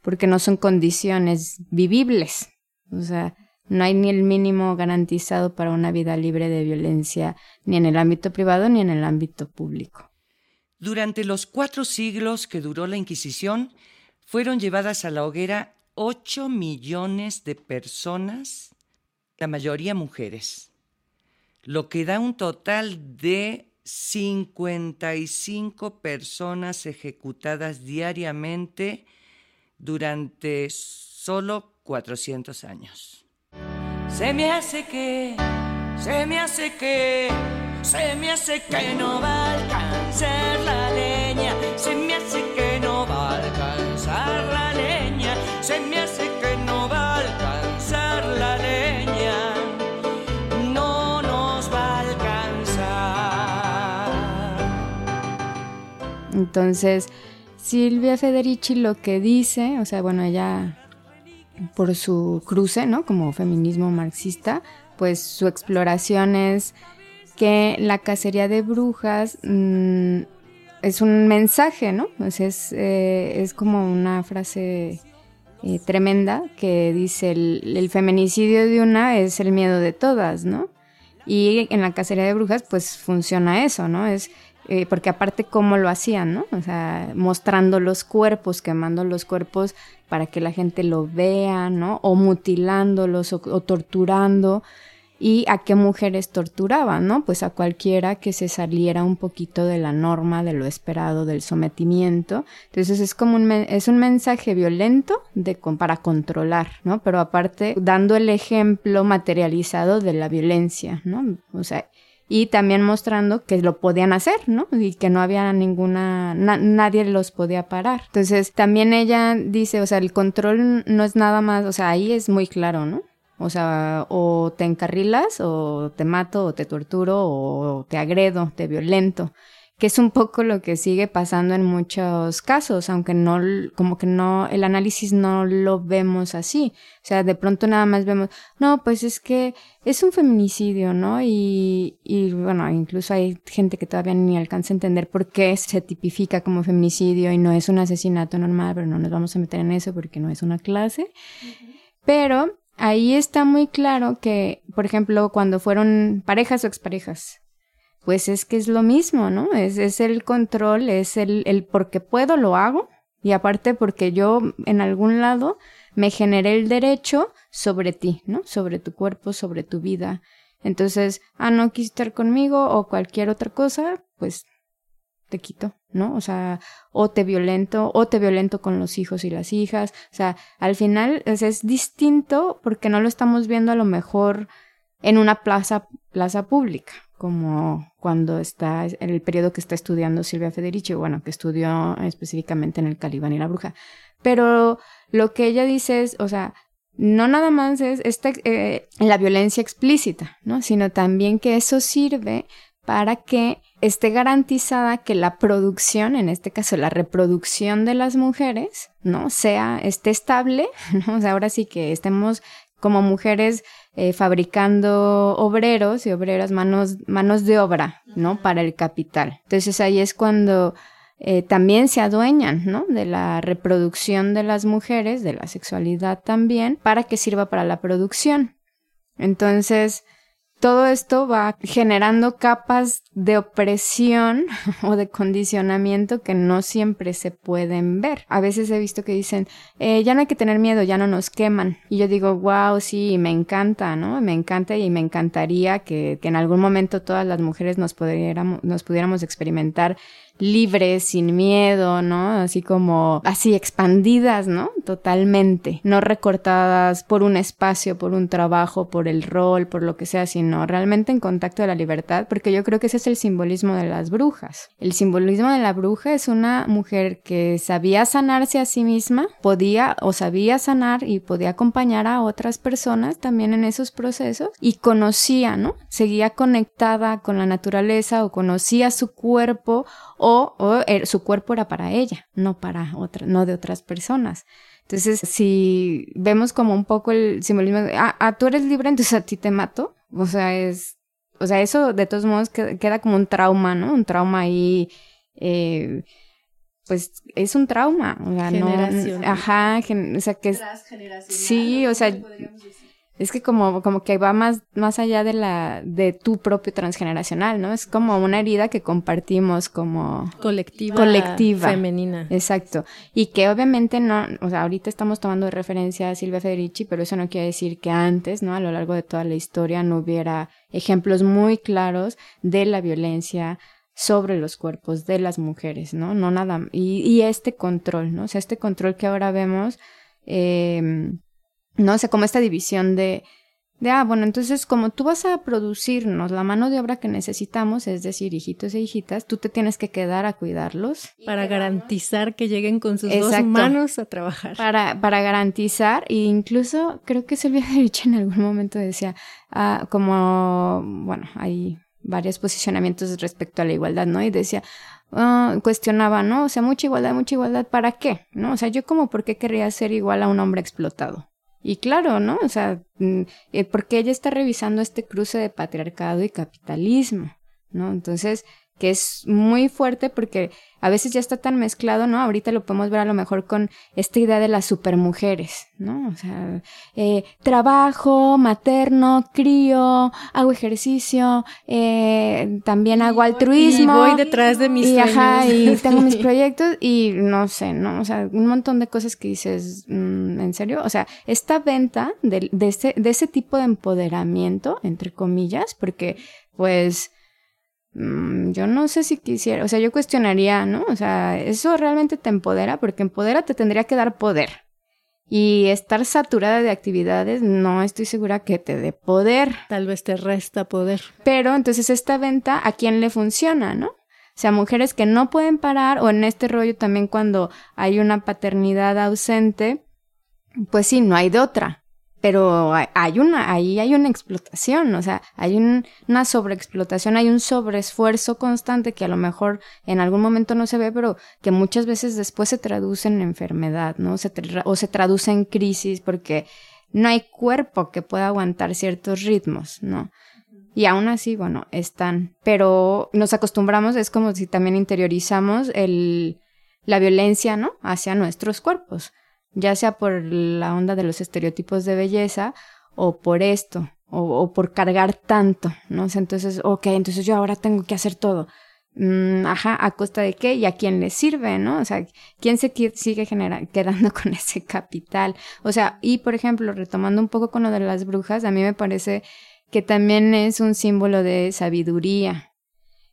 Porque no son condiciones vivibles. O sea, no hay ni el mínimo garantizado para una vida libre de violencia, ni en el ámbito privado ni en el ámbito público. Durante los cuatro siglos que duró la Inquisición, fueron llevadas a la hoguera ocho millones de personas, la mayoría mujeres, lo que da un total de 55 personas ejecutadas diariamente durante solo 400 años. Se me hace que, se me hace que, se me hace que no va a alcanzar la leña, se me hace que no va a alcanzar la leña, se me hace que no va a alcanzar la leña, no nos va a alcanzar. Entonces, Silvia Federici lo que dice, o sea, bueno, ella por su cruce, ¿no? Como feminismo marxista, pues su exploración es que la cacería de brujas mm, es un mensaje, ¿no? Pues es, eh, es como una frase eh, tremenda que dice el, el, feminicidio de una es el miedo de todas, ¿no? Y en la cacería de brujas pues funciona eso, ¿no? Es eh, porque aparte cómo lo hacían, ¿no? O sea, mostrando los cuerpos, quemando los cuerpos para que la gente lo vea, ¿no? O mutilándolos o, torturando. ¿Y a qué mujeres torturaban, no? Pues a cualquiera que se saliera un poquito de la norma, de lo esperado, del sometimiento. Entonces es como un, es un mensaje violento de, para controlar, ¿no? Pero aparte dando el ejemplo materializado de la violencia, ¿no? O sea, y también mostrando que lo podían hacer, ¿no? Y que no había ninguna, nadie los podía parar. Entonces, también ella dice, o sea, el control no es nada más, o sea, ahí es muy claro, ¿no? O sea, o te encarrilas, o te mato, o te torturo, o te agredo, te violento. Que es un poco lo que sigue pasando en muchos casos, aunque no, como que no, el análisis no lo vemos así. O sea, de pronto nada más vemos, no, pues es que es un feminicidio, ¿no? Y, y bueno, incluso hay gente que todavía ni alcanza a entender por qué se tipifica como feminicidio y no es un asesinato normal, pero no nos vamos a meter en eso porque no es una clase. Pero ahí está muy claro que, por ejemplo, cuando fueron parejas o exparejas, pues es que es lo mismo, ¿no? Es, es el control, es el, el porque puedo, lo hago, y aparte porque yo en algún lado me generé el derecho sobre ti, ¿no? Sobre tu cuerpo, sobre tu vida. Entonces, ah, no quisiste estar conmigo o cualquier otra cosa, pues te quito, ¿no? O sea, o te violento, o te violento con los hijos y las hijas. O sea, al final es, es distinto porque no lo estamos viendo a lo mejor en una plaza, plaza pública, como cuando está en el periodo que está estudiando Silvia Federici, bueno, que estudió específicamente en el Calibán y la Bruja. Pero lo que ella dice es, o sea, no nada más es esta, eh, la violencia explícita, ¿no? Sino también que eso sirve para que esté garantizada que la producción, en este caso la reproducción de las mujeres, ¿no? Sea, esté estable, ¿no? Ahora sí que estemos como mujeres eh, fabricando obreros y obreras, manos, manos de obra, ¿no? Para el capital. Entonces ahí es cuando eh, también se adueñan, ¿no? De la reproducción de las mujeres, de la sexualidad también, para que sirva para la producción. Entonces, todo esto va generando capas de opresión o de condicionamiento que no siempre se pueden ver. A veces he visto que dicen, eh, ya no hay que tener miedo, ya no nos queman. Y yo digo, wow, sí, me encanta, ¿no? Me encanta y me encantaría que, que en algún momento todas las mujeres nos pudiéramos, nos pudiéramos experimentar libres, sin miedo, ¿no? Así como, así expandidas, ¿no? Totalmente, no recortadas por un espacio, por un trabajo, por el rol, por lo que sea, sino realmente en contacto de la libertad, porque yo creo que ese es el simbolismo de las brujas. El simbolismo de la bruja es una mujer que sabía sanarse a sí misma, podía o sabía sanar y podía acompañar a otras personas también en esos procesos y conocía, ¿no? Seguía conectada con la naturaleza o conocía su cuerpo o, er, su cuerpo era para ella, no para otra, no de otras personas. Entonces, si vemos como un poco el simbolismo de, ah, ah, tú eres libre, entonces a ti te mato, o sea, es, o sea, eso de todos modos queda como un trauma, ¿no? Un trauma ahí, eh, pues es un trauma, o sea, no, ajá, o sea, que es, sí, o sea, es que como, como que va más, más allá de la, de tu propio transgeneracional, ¿no? Es como una herida que compartimos como colectiva, colectiva. Femenina. Exacto. Y que obviamente no, o sea, ahorita estamos tomando de referencia a Silvia Federici, pero eso no quiere decir que antes, ¿no? A lo largo de toda la historia no hubiera ejemplos muy claros de la violencia sobre los cuerpos de las mujeres, ¿no? No nada, y, y este control, ¿no? O sea, este control que ahora vemos, eh, ¿no? sé, como esta división de, de, ah, bueno, entonces como tú vas a producirnos la mano de obra que necesitamos, es decir, hijitos e hijitas, tú te tienes que quedar a cuidarlos. Para garantizar que lleguen con sus dos manos a trabajar. Para, para garantizar, e incluso creo que Silvia Derich en algún momento decía, ah, como, bueno, hay varios posicionamientos respecto a la igualdad, ¿no? Y decía, uh, cuestionaba, ¿no? O sea, mucha igualdad, mucha igualdad, ¿para qué? ¿No? O sea, yo como, ¿por qué querría ser igual a un hombre explotado? Y claro, ¿no? O sea, mm, eh, porque ella está revisando este cruce de patriarcado y capitalismo, ¿no? Entonces, que es muy fuerte porque a veces ya está tan mezclado, ¿no? Ahorita lo podemos ver a lo mejor con esta idea de las supermujeres, ¿no? O sea, eh, trabajo, materno, crío, hago ejercicio, eh, también hago altruismo. Y voy detrás de mis y, Ajá, y tengo mis proyectos y no sé, ¿no? O sea, un montón de cosas que dices, mm, ¿en serio? O sea, esta venta de, de, ese, de ese tipo de empoderamiento, entre comillas, porque pues Mm, yo no sé si quisiera, o sea, yo cuestionaría, ¿no? O sea, eso realmente te empodera, porque empodera te tendría que dar poder. Y estar saturada de actividades, no estoy segura que te dé poder. Tal vez te resta poder. Pero entonces esta venta, ¿a quién le funciona, no? O sea, mujeres que no pueden parar, o en este rollo también cuando hay una paternidad ausente, pues sí, no hay de otra. Pero hay una, ahí hay una explotación, o sea, hay una sobreexplotación, hay un sobreesfuerzo constante que a lo mejor en algún momento no se ve, pero que muchas veces después se traduce en enfermedad, ¿no? O se traduce en crisis porque no hay cuerpo que pueda aguantar ciertos ritmos, ¿no? Y aún así, bueno, están, pero nos acostumbramos, es como si también interiorizamos el, la violencia, ¿no? Hacia nuestros cuerpos ya sea por la onda de los estereotipos de belleza o por esto, o, por cargar tanto, ¿no? entonces, ok, entonces yo ahora tengo que hacer todo. Mm, ajá, ¿a costa de qué? ¿Y a quién le sirve, no? O sea, ¿quién se sigue quedando con ese capital? O sea, y por ejemplo, retomando un poco con lo de las brujas, a mí me parece que también es un símbolo de sabiduría,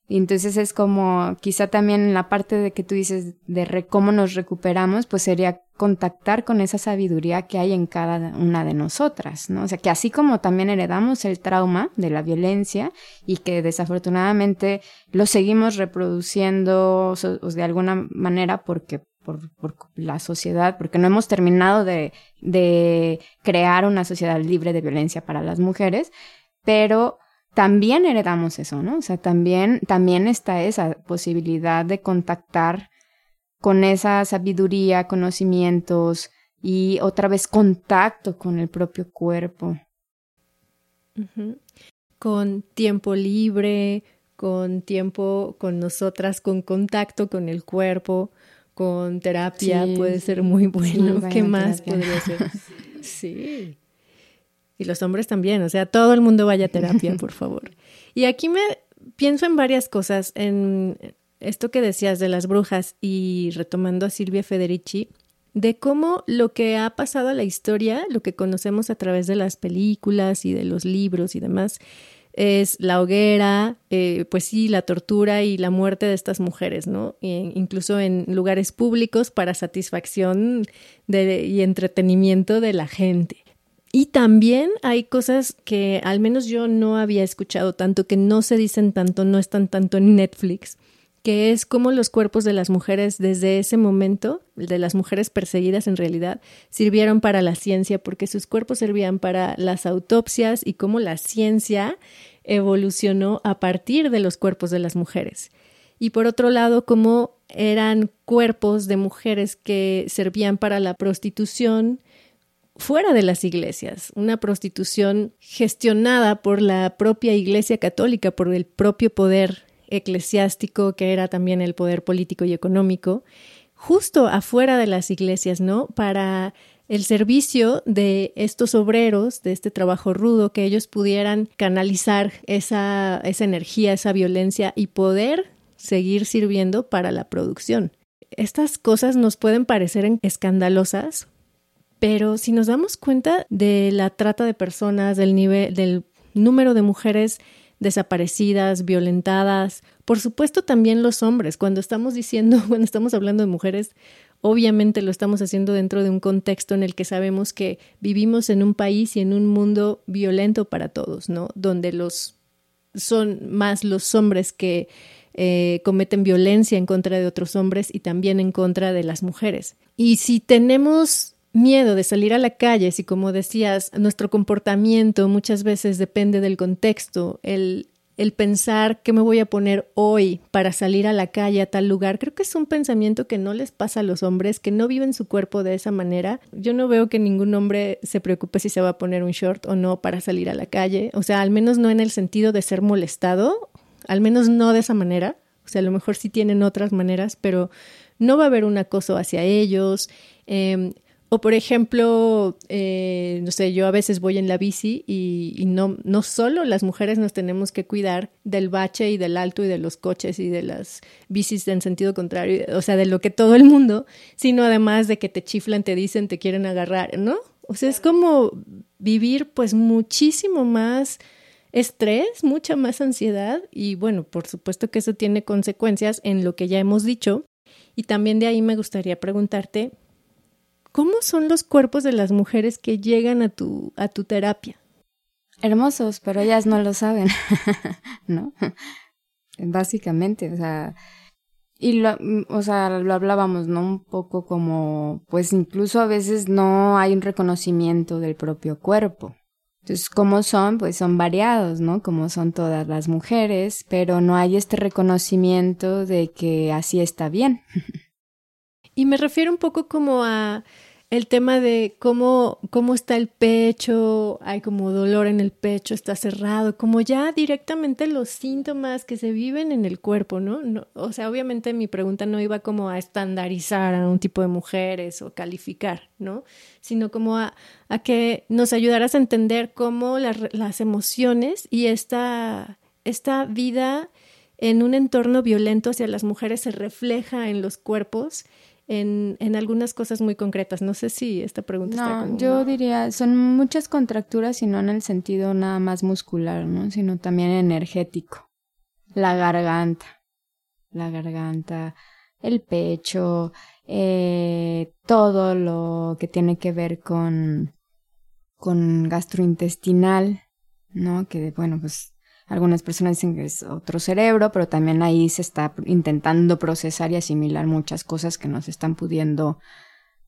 y entonces es como, quizá también la parte de que tú dices de cómo nos recuperamos, pues sería contactar con esa sabiduría que hay en cada una de nosotras, ¿no? O sea, que así como también heredamos el trauma de la violencia y que desafortunadamente lo seguimos reproduciendo de alguna manera porque por, por, la sociedad, porque no hemos terminado de crear una sociedad libre de violencia para las mujeres, pero también heredamos eso, ¿no? O sea, también, también está esa posibilidad de contactar con esa sabiduría, conocimientos y otra vez contacto con el propio cuerpo. Con tiempo libre, con tiempo con nosotras, con contacto con el cuerpo, con terapia, puede ser muy bueno. ¿Qué más podría ser? sí. Y los hombres también, o sea, todo el mundo vaya a terapia, por favor. Y aquí me pienso en varias cosas, en esto que decías de las brujas y retomando a Silvia Federici, de cómo lo que ha pasado a la historia, lo que conocemos a través de las películas y de los libros y demás, es la hoguera, eh, pues sí, la tortura y la muerte de estas mujeres, ¿no? incluso en lugares públicos para satisfacción y entretenimiento de la gente. Y también hay cosas que al menos yo no había escuchado tanto, que no se dicen tanto, no están tanto en Netflix, que es cómo los cuerpos de las mujeres desde ese momento, de las mujeres perseguidas en realidad, sirvieron para la ciencia, porque sus cuerpos servían para las autopsias y cómo la ciencia evolucionó a partir de los cuerpos de las mujeres. Y por otro lado, cómo eran cuerpos de mujeres que servían para la prostitución, fuera de las iglesias, una prostitución gestionada por la propia Iglesia Católica, por el propio poder eclesiástico, que era también el poder político y económico, justo afuera de las iglesias, ¿no? Para el servicio de estos obreros, de este trabajo rudo, que ellos pudieran canalizar esa, energía, esa violencia y poder seguir sirviendo para la producción. Estas cosas nos pueden parecer escandalosas, pero si nos damos cuenta de la trata de personas, del nivel, del número de mujeres desaparecidas, violentadas, por supuesto también los hombres. Cuando estamos diciendo, cuando estamos hablando de mujeres, obviamente lo estamos haciendo dentro de un contexto en el que sabemos que vivimos en un país y en un mundo violento para todos, ¿no? Donde los son más los hombres que eh, cometen violencia en contra de otros hombres y también en contra de las mujeres. Y si tenemos miedo de salir a la calle, si como decías, nuestro comportamiento muchas veces depende del contexto, el, el pensar qué me voy a poner hoy para salir a la calle a tal lugar, creo que es un pensamiento que no les pasa a los hombres, que no viven su cuerpo de esa manera. Yo no veo que ningún hombre se preocupe si se va a poner un short o no para salir a la calle, o sea, al menos no en el sentido de ser molestado, al menos no de esa manera, o sea, a lo mejor sí tienen otras maneras, pero no va a haber un acoso hacia ellos. Eh, o por ejemplo, eh, no sé, yo a veces voy en la bici y, no, no solo las mujeres nos tenemos que cuidar del bache y del alto y de los coches y de las bicis en sentido contrario, o sea, de lo que todo el mundo, sino además de que te chiflan, te dicen, te quieren agarrar, ¿no? O sea, es como vivir pues muchísimo más estrés, mucha más ansiedad y bueno, por supuesto que eso tiene consecuencias en lo que ya hemos dicho. Y también de ahí me gustaría preguntarte, ¿Cómo son los cuerpos de las mujeres que llegan a tu, a tu terapia? Hermosos, pero ellas no lo saben, ¿no? Básicamente, o sea, Y lo, o sea, lo hablábamos, ¿no? Un poco como, pues incluso a veces no hay un reconocimiento del propio cuerpo. Entonces, ¿cómo son? Pues son variados, ¿no? Como son todas las mujeres, pero no hay este reconocimiento de que así está bien. y me refiero un poco como a el tema de cómo, cómo está el pecho, hay como dolor en el pecho, está cerrado, como ya directamente los síntomas que se viven en el cuerpo, ¿no? no o sea, obviamente mi pregunta no iba como a estandarizar a un tipo de mujeres o calificar, ¿no? Sino como a, a que nos ayudaras a entender cómo las emociones y esta, esta vida en un entorno violento hacia las mujeres se refleja en los cuerpos en, en algunas cosas muy concretas. No sé si esta pregunta no, está como... yo diría, son muchas contracturas y no en el sentido nada más muscular, ¿no? Sino también energético. La garganta, la garganta, el pecho, eh, todo lo que tiene que ver con, con gastrointestinal, ¿no? Que, bueno, pues algunas personas dicen que es otro cerebro, pero también ahí se está intentando procesar y asimilar muchas cosas que no se están pudiendo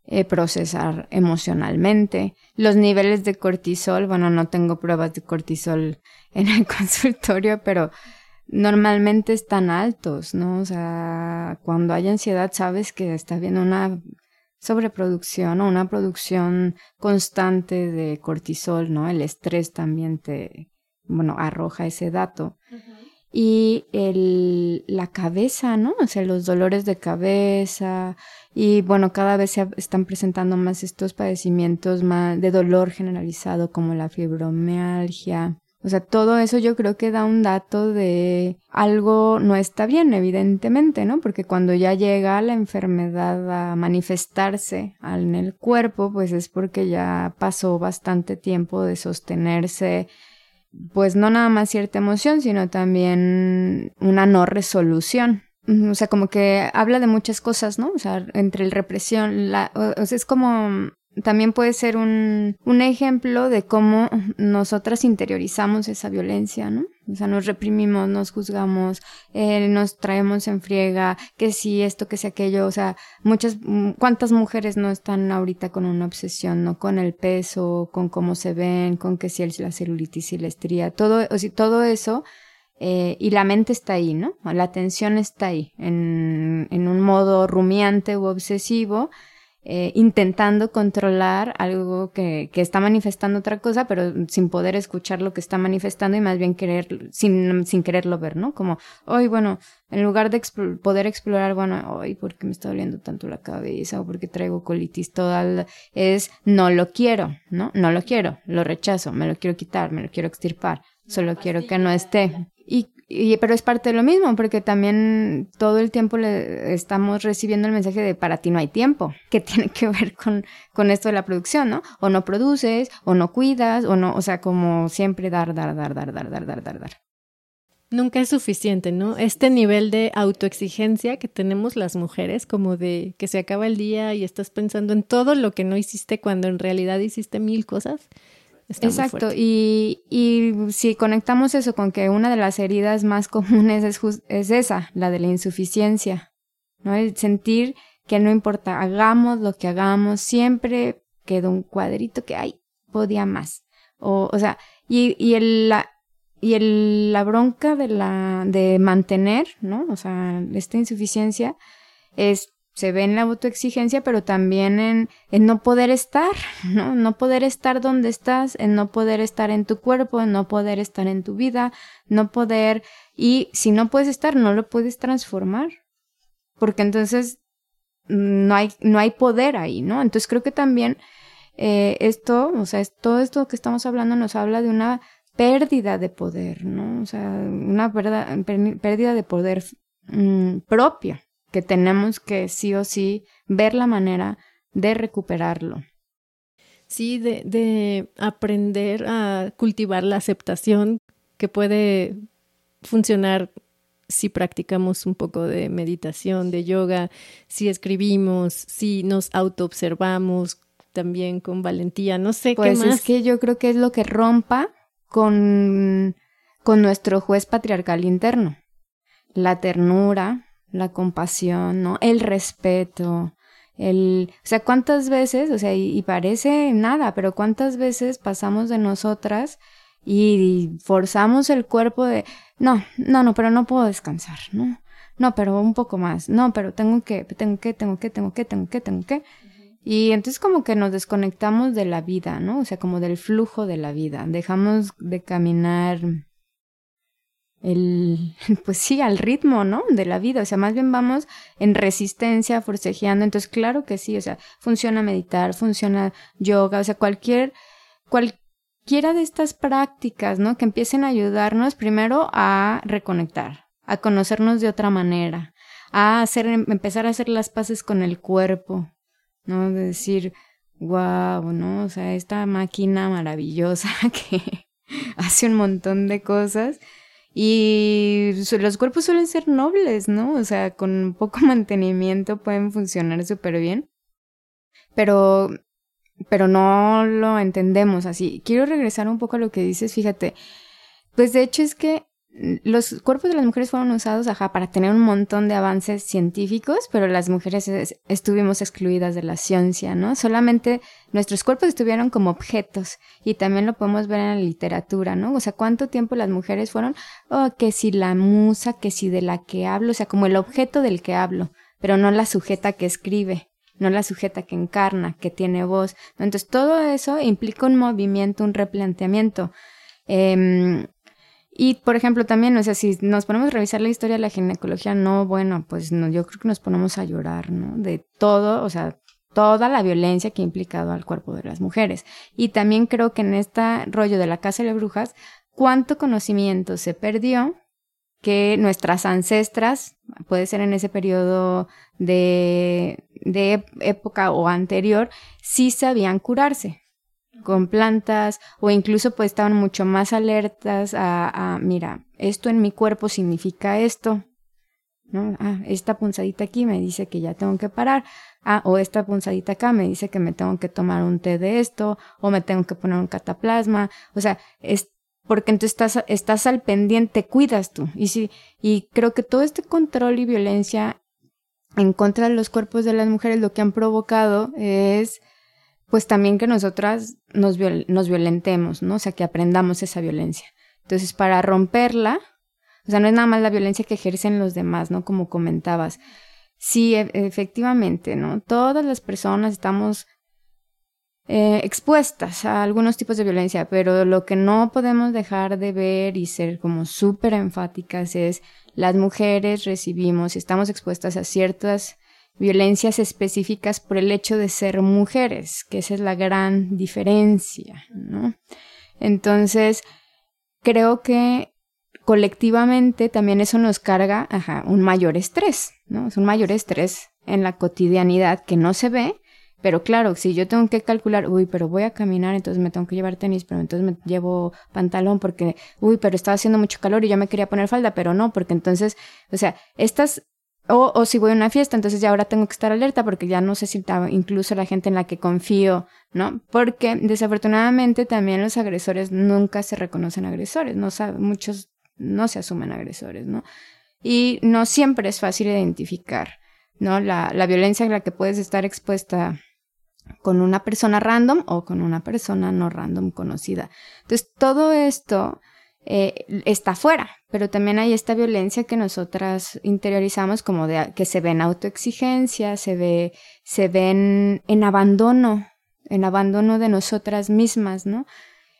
eh, procesar emocionalmente. Los niveles de cortisol, bueno, no tengo pruebas de cortisol en el consultorio, pero normalmente están altos, ¿no? O sea, cuando hay ansiedad sabes que está habiendo una sobreproducción o una producción constante de cortisol, ¿no? El estrés también te, bueno, arroja ese dato. Y el, la cabeza, ¿no? O sea, los dolores de cabeza. Y bueno, cada vez se están presentando más estos padecimientos más de dolor generalizado como la fibromialgia. O sea, todo eso yo creo que da un dato de algo no está bien, evidentemente, ¿no? Porque cuando ya llega la enfermedad a manifestarse en el cuerpo, pues es porque ya pasó bastante tiempo de sostenerse pues no nada más cierta emoción, sino también una no resolución. O sea, como que habla de muchas cosas, ¿no? O sea, entre el represión, la, o sea, es como también puede ser un, un ejemplo de cómo nosotras interiorizamos esa violencia, ¿no? O sea, nos reprimimos, nos juzgamos, eh, nos traemos en friega, que si esto, que si aquello, o sea, muchas, ¿cuántas mujeres no están ahorita con una obsesión, no? Con el peso, con cómo se ven, con que si la celulitis y la estría, todo, o sea, todo eso, eh, y la mente está ahí, ¿no? La atención está ahí, en, en un modo rumiante u obsesivo, eh, intentando controlar algo que, que, está manifestando otra cosa, pero sin poder escuchar lo que está manifestando y más bien querer, sin, sin quererlo ver, ¿no? Como, hoy, bueno, en lugar de poder explorar, bueno, hoy, ¿por qué me está doliendo tanto la cabeza? O porque traigo colitis toda, es, no lo quiero, ¿no? No lo quiero, lo rechazo, me lo quiero quitar, me lo quiero extirpar, solo quiero que no esté. Y y, pero es parte de lo mismo, porque también todo el tiempo le estamos recibiendo el mensaje de para ti no hay tiempo, que tiene que ver con, con esto de la producción, ¿no? O no produces, o no cuidas, o no, o sea, como siempre dar, dar, dar, dar, dar, dar, dar, dar, dar. Nunca es suficiente, ¿no? Este nivel de autoexigencia que tenemos las mujeres, como de que se acaba el día y estás pensando en todo lo que no hiciste cuando en realidad hiciste mil cosas, Exacto, y, y si conectamos eso con que una de las heridas más comunes es, es esa, la de la insuficiencia, ¿no? El sentir que no importa, hagamos lo que hagamos, siempre quedó un cuadrito que, hay podía más. O, o sea, y, y el, la, y el, la bronca de la, de mantener, ¿no? O sea, esta insuficiencia es se ve en la autoexigencia, pero también en, en, no poder estar, ¿no? No poder estar donde estás, en no poder estar en tu cuerpo, en no poder estar en tu vida, no poder, y si no puedes estar, no lo puedes transformar, porque entonces no hay, no hay poder ahí, ¿no? Entonces creo que también eh, esto, o sea, es, todo esto que estamos hablando nos habla de una pérdida de poder, ¿no? O sea, una pérdida de poder mmm, propio que tenemos que sí o sí ver la manera de recuperarlo. Sí, de, de aprender a cultivar la aceptación que puede funcionar si practicamos un poco de meditación, de yoga, si escribimos, si nos autoobservamos también con valentía, no sé pues qué más. es que yo creo que es lo que rompa con, con nuestro juez patriarcal interno. La ternura, la compasión, ¿no? El respeto, el, o sea, cuántas veces, o sea, y, parece nada, pero cuántas veces pasamos de nosotras y forzamos el cuerpo de, no, no, no, pero no puedo descansar, ¿no? No, pero un poco más, no, pero tengo que, tengo que, tengo que, tengo que, tengo que, tengo que. Y entonces como que nos desconectamos de la vida, ¿no? O sea, como del flujo de la vida. Dejamos de caminar el, pues sí, al ritmo, ¿no? De la vida. O sea, más bien vamos en resistencia, forcejeando. Entonces, claro que sí, o sea, funciona meditar, funciona yoga, o sea, cualquier, cualquiera de estas prácticas, ¿no? Que empiecen a ayudarnos primero a reconectar, a conocernos de otra manera, a hacer, empezar a hacer las paces con el cuerpo, ¿no? De decir, wow, ¿no? O sea, esta máquina maravillosa que hace un montón de cosas y los cuerpos suelen ser nobles, ¿no? O sea, con poco mantenimiento pueden funcionar súper bien. Pero, pero no lo entendemos así. Quiero regresar un poco a lo que dices, fíjate. Pues de hecho es que los cuerpos de las mujeres fueron usados, ajá, para tener un montón de avances científicos, pero las mujeres estuvimos excluidas de la ciencia, ¿no? Solamente nuestros cuerpos estuvieron como objetos y también lo podemos ver en la literatura, ¿no? O sea, cuánto tiempo las mujeres fueron, oh, que si la musa, que si de la que hablo, o sea, como el objeto del que hablo, pero no la sujeta que escribe no la sujeta que encarna, que tiene voz. Entonces, todo eso implica un movimiento, un replanteamiento. Eh, y, por ejemplo, también, o sea, si nos ponemos a revisar la historia de la ginecología, no, bueno, pues no, yo creo que nos ponemos a llorar, ¿no? De todo, o sea, toda la violencia que ha implicado al cuerpo de las mujeres. Y también creo que en este rollo de la casa de brujas, cuánto conocimiento se perdió que nuestras ancestras, puede ser en ese periodo de, de época o anterior, sí sabían curarse con plantas o incluso pues estaban mucho más alertas a, mira, esto en mi cuerpo significa esto, ¿no? Ah, esta punzadita aquí me dice que ya tengo que parar. Ah, o esta punzadita acá me dice que me tengo que tomar un té de esto, o me tengo que poner un cataplasma. O sea, es porque entonces estás, estás al pendiente, cuidas tú. Y sí, y creo que todo este control y violencia en contra de los cuerpos de las mujeres lo que han provocado es pues también que nosotras nos, nos violentemos, ¿no? O sea, que aprendamos esa violencia. Entonces, para romperla, o sea, no es nada más la violencia que ejercen los demás, ¿no? Como comentabas. Sí, e, efectivamente, ¿no? Todas las personas estamos eh, expuestas a algunos tipos de violencia, pero lo que no podemos dejar de ver y ser como súper enfáticas es las mujeres recibimos estamos expuestas a ciertas violencias específicas por el hecho de ser mujeres, que esa es la gran diferencia, ¿no? Entonces, creo que colectivamente también eso nos carga un mayor estrés, ¿no? Es un mayor estrés en la cotidianidad que no se ve, pero claro, si yo tengo que calcular, uy, pero voy a caminar, entonces me tengo que llevar tenis, pero entonces me llevo pantalón porque, uy, pero estaba haciendo mucho calor y yo me quería poner falda, pero no, porque entonces, o sea, estas o, o, si voy a una fiesta, entonces ya ahora tengo que estar alerta porque ya no sé si incluso la gente en la que confío, ¿no? Porque desafortunadamente también los agresores nunca se reconocen agresores, no muchos no se asumen agresores, ¿no? Y no siempre es fácil identificar, ¿no? La, la violencia en la que puedes estar expuesta con una persona random o con una persona no random conocida. Entonces, todo esto eh, está fuera, pero también hay esta violencia que nosotras interiorizamos como de que se ve en autoexigencia, se ve, se ven en abandono, en abandono de nosotras mismas, ¿no?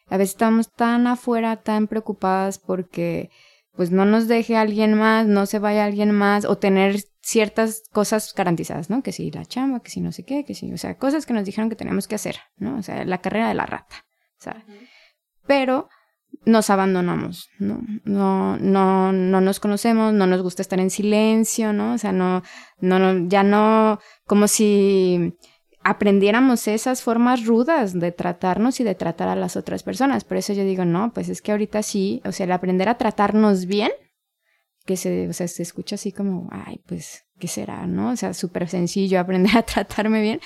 A veces estamos tan afuera, tan preocupadas porque pues no nos deje alguien más, no se vaya alguien más, o tener ciertas cosas garantizadas, ¿no? Que si la chamba, que si no sé qué, que si, o sea, cosas que nos dijeron que teníamos que hacer, ¿no? O sea, la carrera de la rata, o sea, pero nos abandonamos, ¿no? No, no, no nos conocemos, no nos gusta estar en silencio, ¿no? O sea, no, no, no, ya no, como si aprendiéramos esas formas rudas de tratarnos y de tratar a las otras personas. Por eso yo digo, no, pues es que ahorita sí, o sea, el aprender a tratarnos bien, que se, o sea, se escucha así como, ay, pues, ¿qué será, no? O sea, súper sencillo aprender a tratarme bien,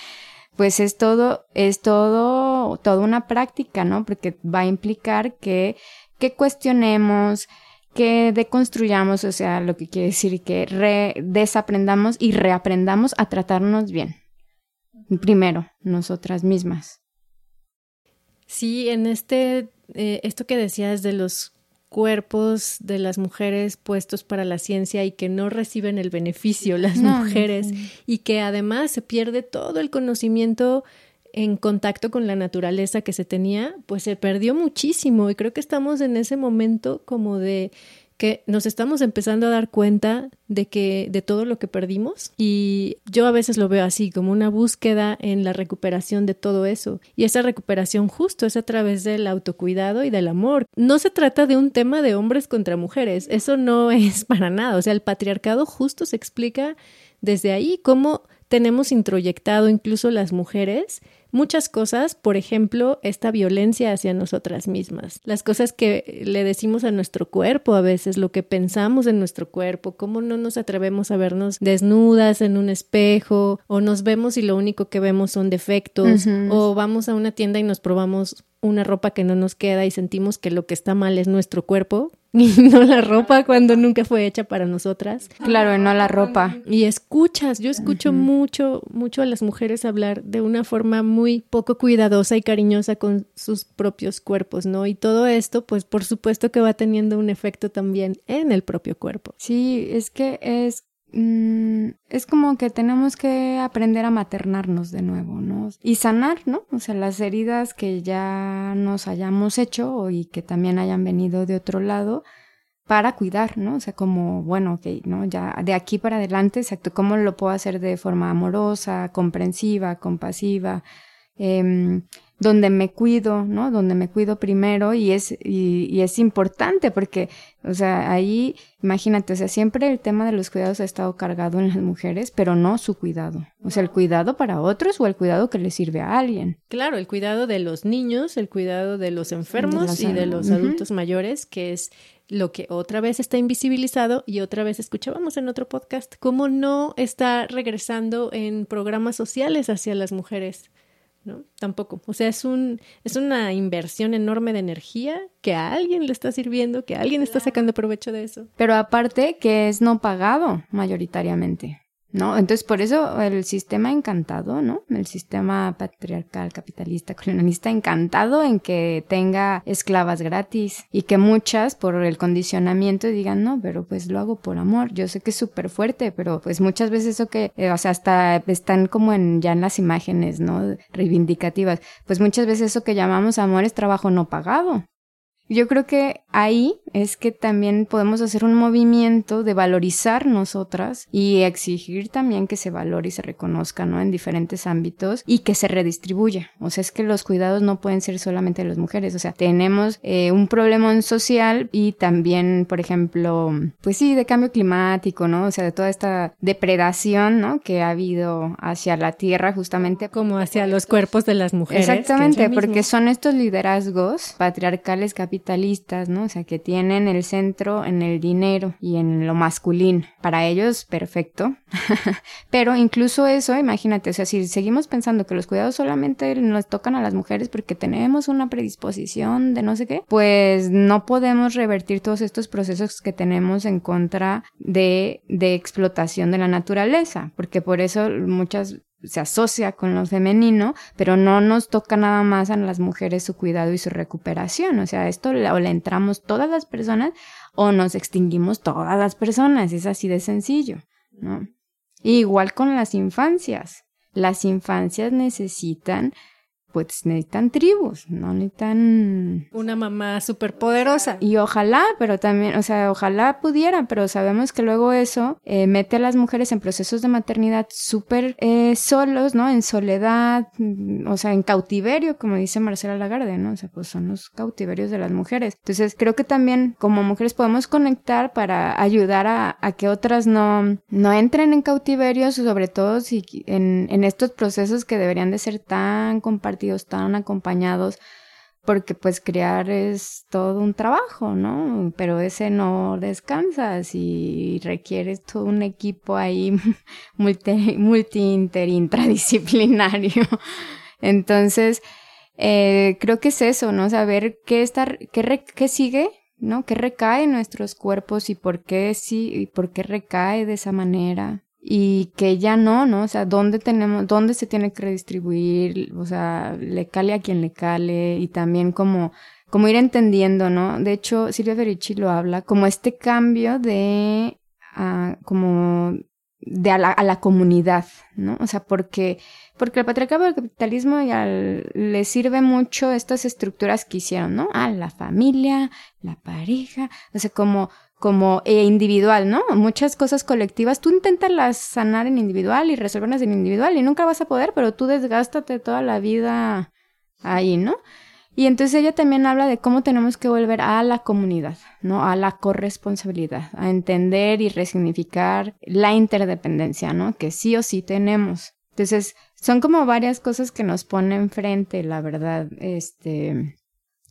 pues es todo, es todo, toda una práctica, ¿no? Porque va a implicar que, que cuestionemos, que deconstruyamos, o sea, lo que quiere decir que desaprendamos y reaprendamos a tratarnos bien. Primero, nosotras mismas. Sí, en este, eh, esto que decías de los cuerpos de las mujeres puestos para la ciencia y que no reciben el beneficio las mujeres y que además se pierde todo el conocimiento en contacto con la naturaleza que se tenía, pues se perdió muchísimo y creo que estamos en ese momento como de que nos estamos empezando a dar cuenta de que de todo lo que perdimos. Y yo a veces lo veo así como una búsqueda en la recuperación de todo eso. Y esa recuperación justo es a través del autocuidado y del amor. No se trata de un tema de hombres contra mujeres, eso no es para nada, o sea, el patriarcado justo se explica desde ahí cómo tenemos introyectado incluso las mujeres muchas cosas, por ejemplo, esta violencia hacia nosotras mismas, las cosas que le decimos a nuestro cuerpo a veces, lo que pensamos en nuestro cuerpo, cómo no nos atrevemos a vernos desnudas en un espejo o nos vemos y lo único que vemos son defectos o vamos a una tienda y nos probamos una ropa que no nos queda y sentimos que lo que está mal es nuestro cuerpo y no la ropa cuando nunca fue hecha para nosotras. Claro, no la ropa. Y escuchas, yo escucho mucho, mucho a las mujeres hablar de una forma muy poco cuidadosa y cariñosa con sus propios cuerpos, ¿no? Y todo esto, pues por supuesto que va teniendo un efecto también en el propio cuerpo. Sí, es que es Mm, es como que tenemos que aprender a maternarnos de nuevo, ¿no? Y sanar, ¿no? O sea, las heridas que ya nos hayamos hecho y que también hayan venido de otro lado para cuidar, ¿no? O sea, como, bueno, ok, ¿no? Ya de aquí para adelante, exacto, ¿cómo lo puedo hacer de forma amorosa, comprensiva, compasiva? Eh, donde me cuido, ¿no? Donde me cuido primero y es, y, es importante porque, o sea, ahí, imagínate, o sea, siempre el tema de los cuidados ha estado cargado en las mujeres, pero no su cuidado. O sea, el cuidado para otros o el cuidado que le sirve a alguien. Claro, el cuidado de los niños, el cuidado de los enfermos y de los adultos mayores, que es lo que otra vez está invisibilizado y otra vez escuchábamos en otro podcast, cómo no está regresando en programas sociales hacia las mujeres. ¿No? Tampoco. O sea, es un es una inversión enorme de energía que a alguien le está sirviendo, que alguien está sacando provecho de eso. Pero aparte que es no pagado mayoritariamente. ¿No? Entonces, por eso el sistema encantado, ¿no? El sistema patriarcal, capitalista, colonialista encantado en que tenga esclavas gratis y que muchas por el condicionamiento digan, no, pero pues lo hago por amor. Yo sé que es súper fuerte, pero pues muchas veces eso que, eh, o sea, hasta están como en, ya en las imágenes, ¿no? Reivindicativas. Pues muchas veces eso que llamamos amor es trabajo no pagado. Yo creo que ahí es que también podemos hacer un movimiento de valorizar nosotras y exigir también que se valore y se reconozca, ¿no? En diferentes ámbitos y que se redistribuya. O sea, es que los cuidados no pueden ser solamente de las mujeres. O sea, tenemos eh, un problema social y también, por ejemplo, pues sí, de cambio climático, ¿no? O sea, de toda esta depredación, ¿no? Que ha habido hacia la tierra justamente. Como hacia los cuerpos de las mujeres. Exactamente, porque son estos liderazgos patriarcales capitales capitalistas, ¿no? O sea, que tienen el centro en el dinero y en lo masculino. Para ellos, perfecto. Pero incluso eso, imagínate, o sea, si seguimos pensando que los cuidados solamente nos tocan a las mujeres porque tenemos una predisposición de no sé qué, pues no podemos revertir todos estos procesos que tenemos en contra de, de explotación de la naturaleza, porque por eso muchas se asocia con lo femenino, pero no nos toca nada más a las mujeres su cuidado y su recuperación. O sea, esto o le entramos todas las personas o nos extinguimos todas las personas. Es así de sencillo, ¿no? igual con las infancias. Las infancias necesitan pues necesitan tribus, no necesitan... Una mamá súper poderosa. Y ojalá, pero también, o sea, ojalá pudiera, pero sabemos que luego eso eh, mete a las mujeres en procesos de maternidad súper eh, solos, ¿no? En soledad, mm, o sea, en cautiverio, como dice Marcela Lagarde, ¿no? O sea, pues son los cautiverios de las mujeres. Entonces, creo que también como mujeres podemos conectar para ayudar a, a que otras no, no entren en cautiverios, sobre todo si en, en estos procesos que deberían de ser tan compartidos están acompañados, porque pues criar es todo un trabajo, ¿no? Pero ese no descansas y requieres todo un equipo ahí multi, multi interdisciplinario. Entonces, eh, creo que es eso, ¿no? Saber qué, está, qué, qué sigue ¿no? ¿Qué recae en nuestros cuerpos y por qué sí y por qué recae de esa manera? Y que ya no, ¿no? O sea, ¿dónde tenemos, dónde se tiene que redistribuir? O sea, le cale a quien le cale y también como, como ir entendiendo, ¿no? De hecho, Silvia Ferici lo habla como este cambio de, ah, como de a la, a la comunidad, ¿no? O sea, porque porque el patriarcado del capitalismo ya le sirve mucho estas estructuras que hicieron, ¿no? A la familia, la pareja, o sea, como, como eh, individual, ¿no? Muchas cosas colectivas, tú intentas sanar en individual y resolverlas en individual y nunca vas a poder, pero tú desgástate toda la vida ahí, ¿no? Y entonces ella también habla de cómo tenemos que volver a la comunidad, ¿no? A la corresponsabilidad, a entender y resignificar la interdependencia, ¿no? Que sí o sí tenemos. Entonces, son como varias cosas que nos ponen frente, la verdad, este,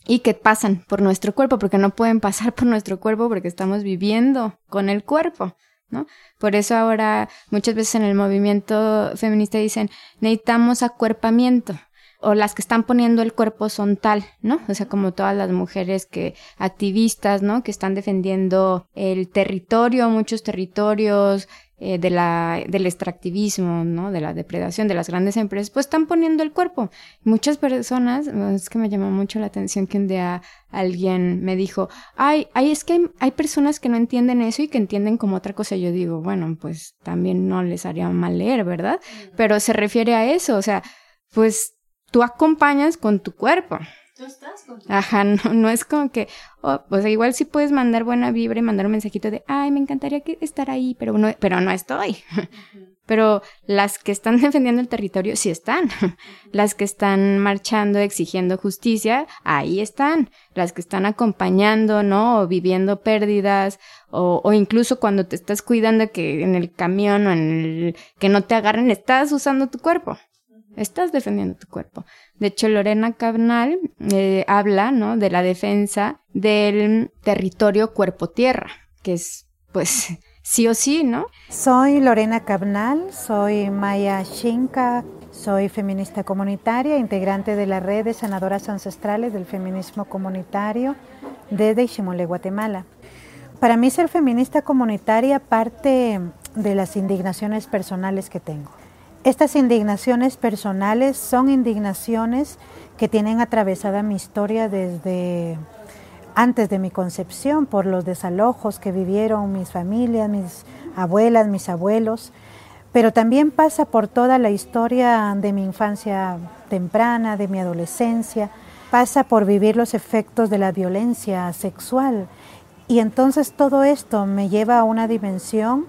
y que pasan por nuestro cuerpo, porque no pueden pasar por nuestro cuerpo porque estamos viviendo con el cuerpo, ¿no? Por eso ahora muchas veces en el movimiento feminista dicen, necesitamos acuerpamiento, o las que están poniendo el cuerpo son tal, ¿no? O sea, como todas las mujeres que activistas, ¿no? Que están defendiendo el territorio, muchos territorios, eh, de la, del extractivismo, ¿no? De la depredación de las grandes empresas, pues están poniendo el cuerpo. Muchas personas, es que me llamó mucho la atención que un día alguien me dijo, ay, ay, es que hay, hay personas que no entienden eso y que entienden como otra cosa. Yo digo, bueno, pues también no les haría mal leer, ¿verdad? Pero se refiere a eso, o sea, pues tú acompañas con tu cuerpo. Tú estás con tu Ajá, no, no es como que, oh, o sea, igual sí puedes mandar buena vibra y mandar un mensajito de, ay, me encantaría que estar ahí, pero no, pero no estoy. Pero las que están defendiendo el territorio sí están. Las que están marchando, exigiendo justicia, ahí están. Las que están acompañando, ¿no? O viviendo pérdidas, o, o incluso cuando te estás cuidando que en el camión o en el, que no te agarren, estás usando tu cuerpo. Estás defendiendo tu cuerpo. De hecho, Lorena Cabnal eh, habla, ¿no? De la defensa del territorio cuerpo-tierra, que es, pues, sí o sí, ¿no? Soy Lorena Cabnal, soy Maya Shinka, soy feminista comunitaria, integrante de la red de sanadoras ancestrales del feminismo comunitario desde Iximole, Guatemala. Para mí ser feminista comunitaria parte de las indignaciones personales que tengo. Estas indignaciones personales son indignaciones que tienen atravesada mi historia desde antes de mi concepción, por los desalojos que vivieron mis familias, mis abuelas, mis abuelos, pero también pasa por toda la historia de mi infancia temprana, de mi adolescencia, pasa por vivir los efectos de la violencia sexual. Y entonces todo esto me lleva a una dimensión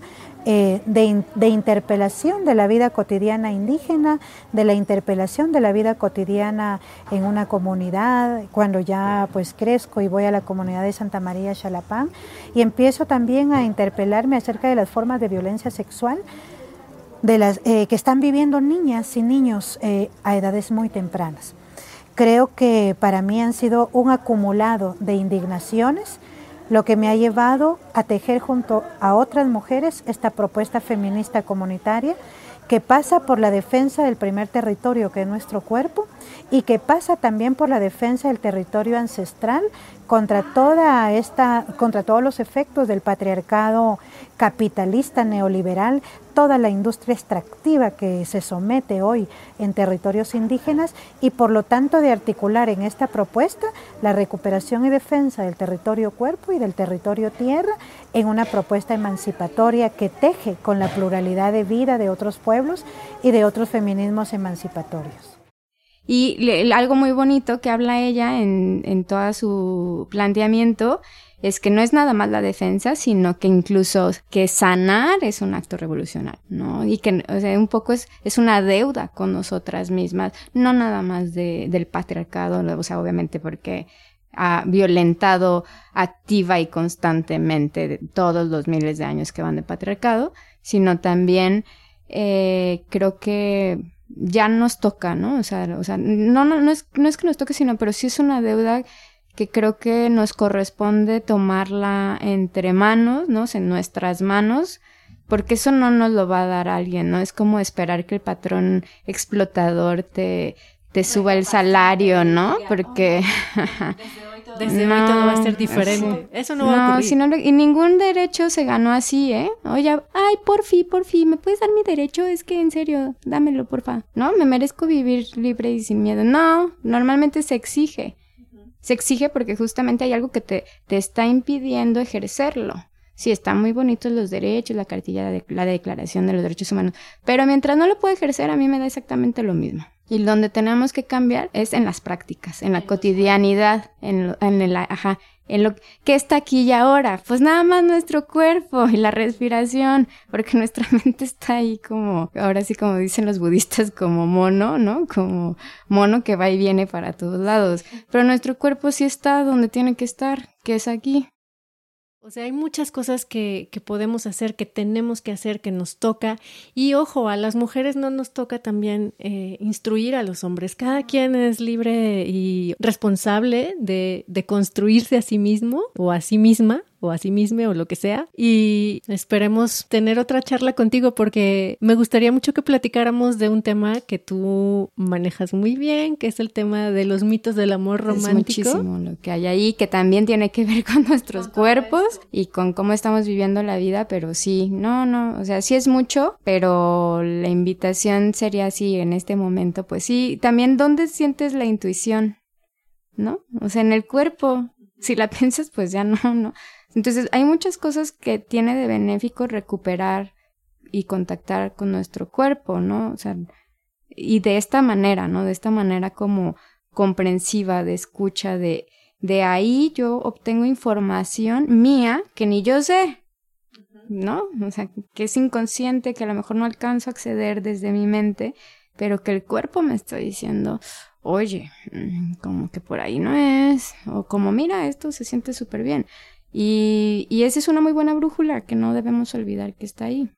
eh, de, interpelación de la vida cotidiana indígena, de la interpelación de la vida cotidiana en una comunidad, cuando ya pues crezco y voy a la comunidad de Santa María Chalapán y empiezo también a interpelarme acerca de las formas de violencia sexual de las, eh, que están viviendo niñas y niños eh, a edades muy tempranas. Creo que para mí han sido un acumulado de indignaciones, lo que me ha llevado a tejer junto a otras mujeres esta propuesta feminista comunitaria que pasa por la defensa del primer territorio que es nuestro cuerpo y que pasa también por la defensa del territorio ancestral contra toda esta contra todos los efectos del patriarcado capitalista neoliberal, toda la industria extractiva que se somete hoy en territorios indígenas y por lo tanto de articular en esta propuesta la recuperación y defensa del territorio cuerpo y del territorio tierra en una propuesta emancipatoria que teje con la pluralidad de vida de otros pueblos y de otros feminismos emancipatorios. Y algo muy bonito que habla ella en, en todo su planteamiento es que no es nada más la defensa, sino que incluso que sanar es un acto revolucionario, ¿no? Y que, o sea, un poco es, es una deuda con nosotras mismas, no nada más de, del patriarcado, o sea, obviamente porque ha violentado activa y constantemente todos los miles de años que van de patriarcado, sino también eh, creo que ya nos toca, ¿no? O sea, o sea no, no, no, es, no es que nos toque, sino, pero sí es una deuda que creo que nos corresponde tomarla entre manos, ¿no? En nuestras manos, porque eso no nos lo va a dar alguien, ¿no? Es como esperar que el patrón explotador te, te suba el salario, ¿no? Porque desde hoy todo va a ser diferente. Eso no, va a ocurrir. no, y ningún derecho se ganó así, ¿eh? Oye, ay, por fin, por fin, ¿me puedes dar mi derecho? Es que en serio, dámelo, porfa. No, me merezco vivir libre y sin miedo. No, normalmente se exige. Se exige porque justamente hay algo que te, te está impidiendo ejercerlo. Sí, están muy bonitos los derechos, la cartilla de la Declaración de los Derechos Humanos, pero mientras no lo puedo ejercer, a mí me da exactamente lo mismo. Y donde tenemos que cambiar es en las prácticas, en la cotidianidad, en, en el, ajá, en lo que está aquí y ahora. Pues nada más nuestro cuerpo y la respiración, porque nuestra mente está ahí como, ahora sí como dicen los budistas, como mono, ¿no? Como mono que va y viene para todos lados. Pero nuestro cuerpo sí está donde tiene que estar, que es aquí. O sea, hay muchas cosas que, que, podemos hacer, que tenemos que hacer, que nos toca. Y ojo, a las mujeres no nos toca también eh, instruir a los hombres. Cada quien es libre y responsable de, de construirse a sí mismo o a sí misma o a sí mismo o lo que sea. Y esperemos tener otra charla contigo porque me gustaría mucho que platicáramos de un tema que tú manejas muy bien, que es el tema de los mitos del amor romántico. Es muchísimo lo que hay ahí, que también tiene que ver con nuestros cuerpos y con cómo estamos viviendo la vida, pero sí, no, no, o sea, sí es mucho, pero la invitación sería así en este momento, pues sí, también dónde sientes la intuición, ¿no? O sea, en el cuerpo, si la piensas, pues ya no, no. Entonces, hay muchas cosas que tiene de benéfico recuperar y contactar con nuestro cuerpo, ¿no? O sea, y de esta manera, ¿no? De esta manera como comprensiva, de escucha, de, de ahí yo obtengo información mía que ni yo sé, ¿no? O sea, que es inconsciente, que a lo mejor no alcanzo a acceder desde mi mente, pero que el cuerpo me está diciendo, oye, mm, como que por ahí no es, o como mira, esto se siente súper bien. Y, y esa es una muy buena brújula que no debemos olvidar que está ahí.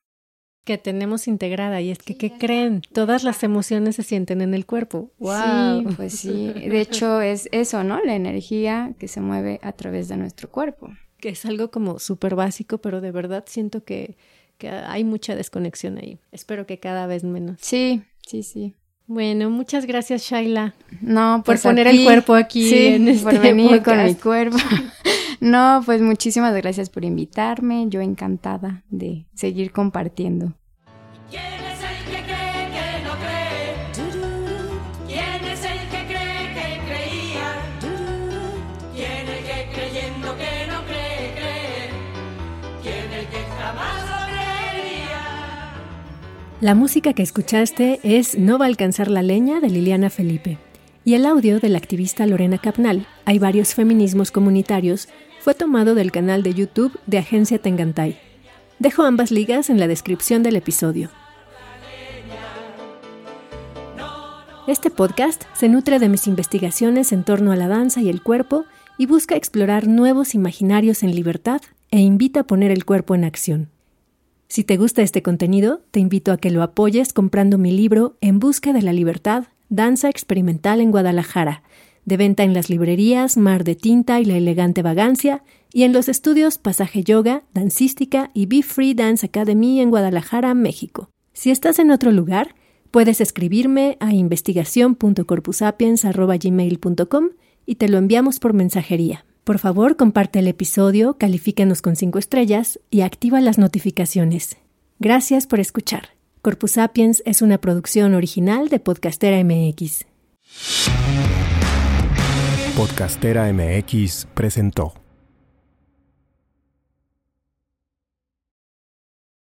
Que tenemos integrada y es que, ¿qué creen? Todas las emociones se sienten en el cuerpo. ¡Wow! Sí, pues sí. De hecho, es eso, ¿no? La energía que se mueve a través de nuestro cuerpo. Que es algo como súper básico, pero de verdad siento que, que hay mucha desconexión ahí. Espero que cada vez menos. Sí, sí, sí. Bueno, muchas gracias, Shaila. No, por pues poner el cuerpo aquí sí, en este por venir con mi cuerpo. No, pues muchísimas gracias por invitarme. Yo encantada de seguir compartiendo. ¿Quién es el que cree que no cree? ¿Quién es el que cree que creía? ¿Quién el que creyendo que no cree cree? ¿Quién el que jamás lo creería? La música que escuchaste es No va a alcanzar la leña de Liliana Felipe. Y el audio de la activista Lorena Capnal. Hay varios feminismos comunitarios fue tomado del canal de YouTube de Agencia Tengantay. Dejo ambas ligas en la descripción del episodio. Este podcast se nutre de mis investigaciones en torno a la danza y el cuerpo y busca explorar nuevos imaginarios en libertad e invita a poner el cuerpo en acción. Si te gusta este contenido, te invito a que lo apoyes comprando mi libro En Busca de la Libertad, Danza Experimental en Guadalajara, de venta en las librerías Mar de Tinta y La Elegante Vagancia, y en los estudios Pasaje Yoga, Dancística y Be Free Dance Academy en Guadalajara, México. Si estás en otro lugar, puedes escribirme a investigación.corpusapiens.gmail.com y te lo enviamos por mensajería. Por favor, comparte el episodio, califícanos con 5 estrellas y activa las notificaciones. Gracias por escuchar. Corpus Sapiens es una producción original de Podcastera MX. Podcastera MX presentó.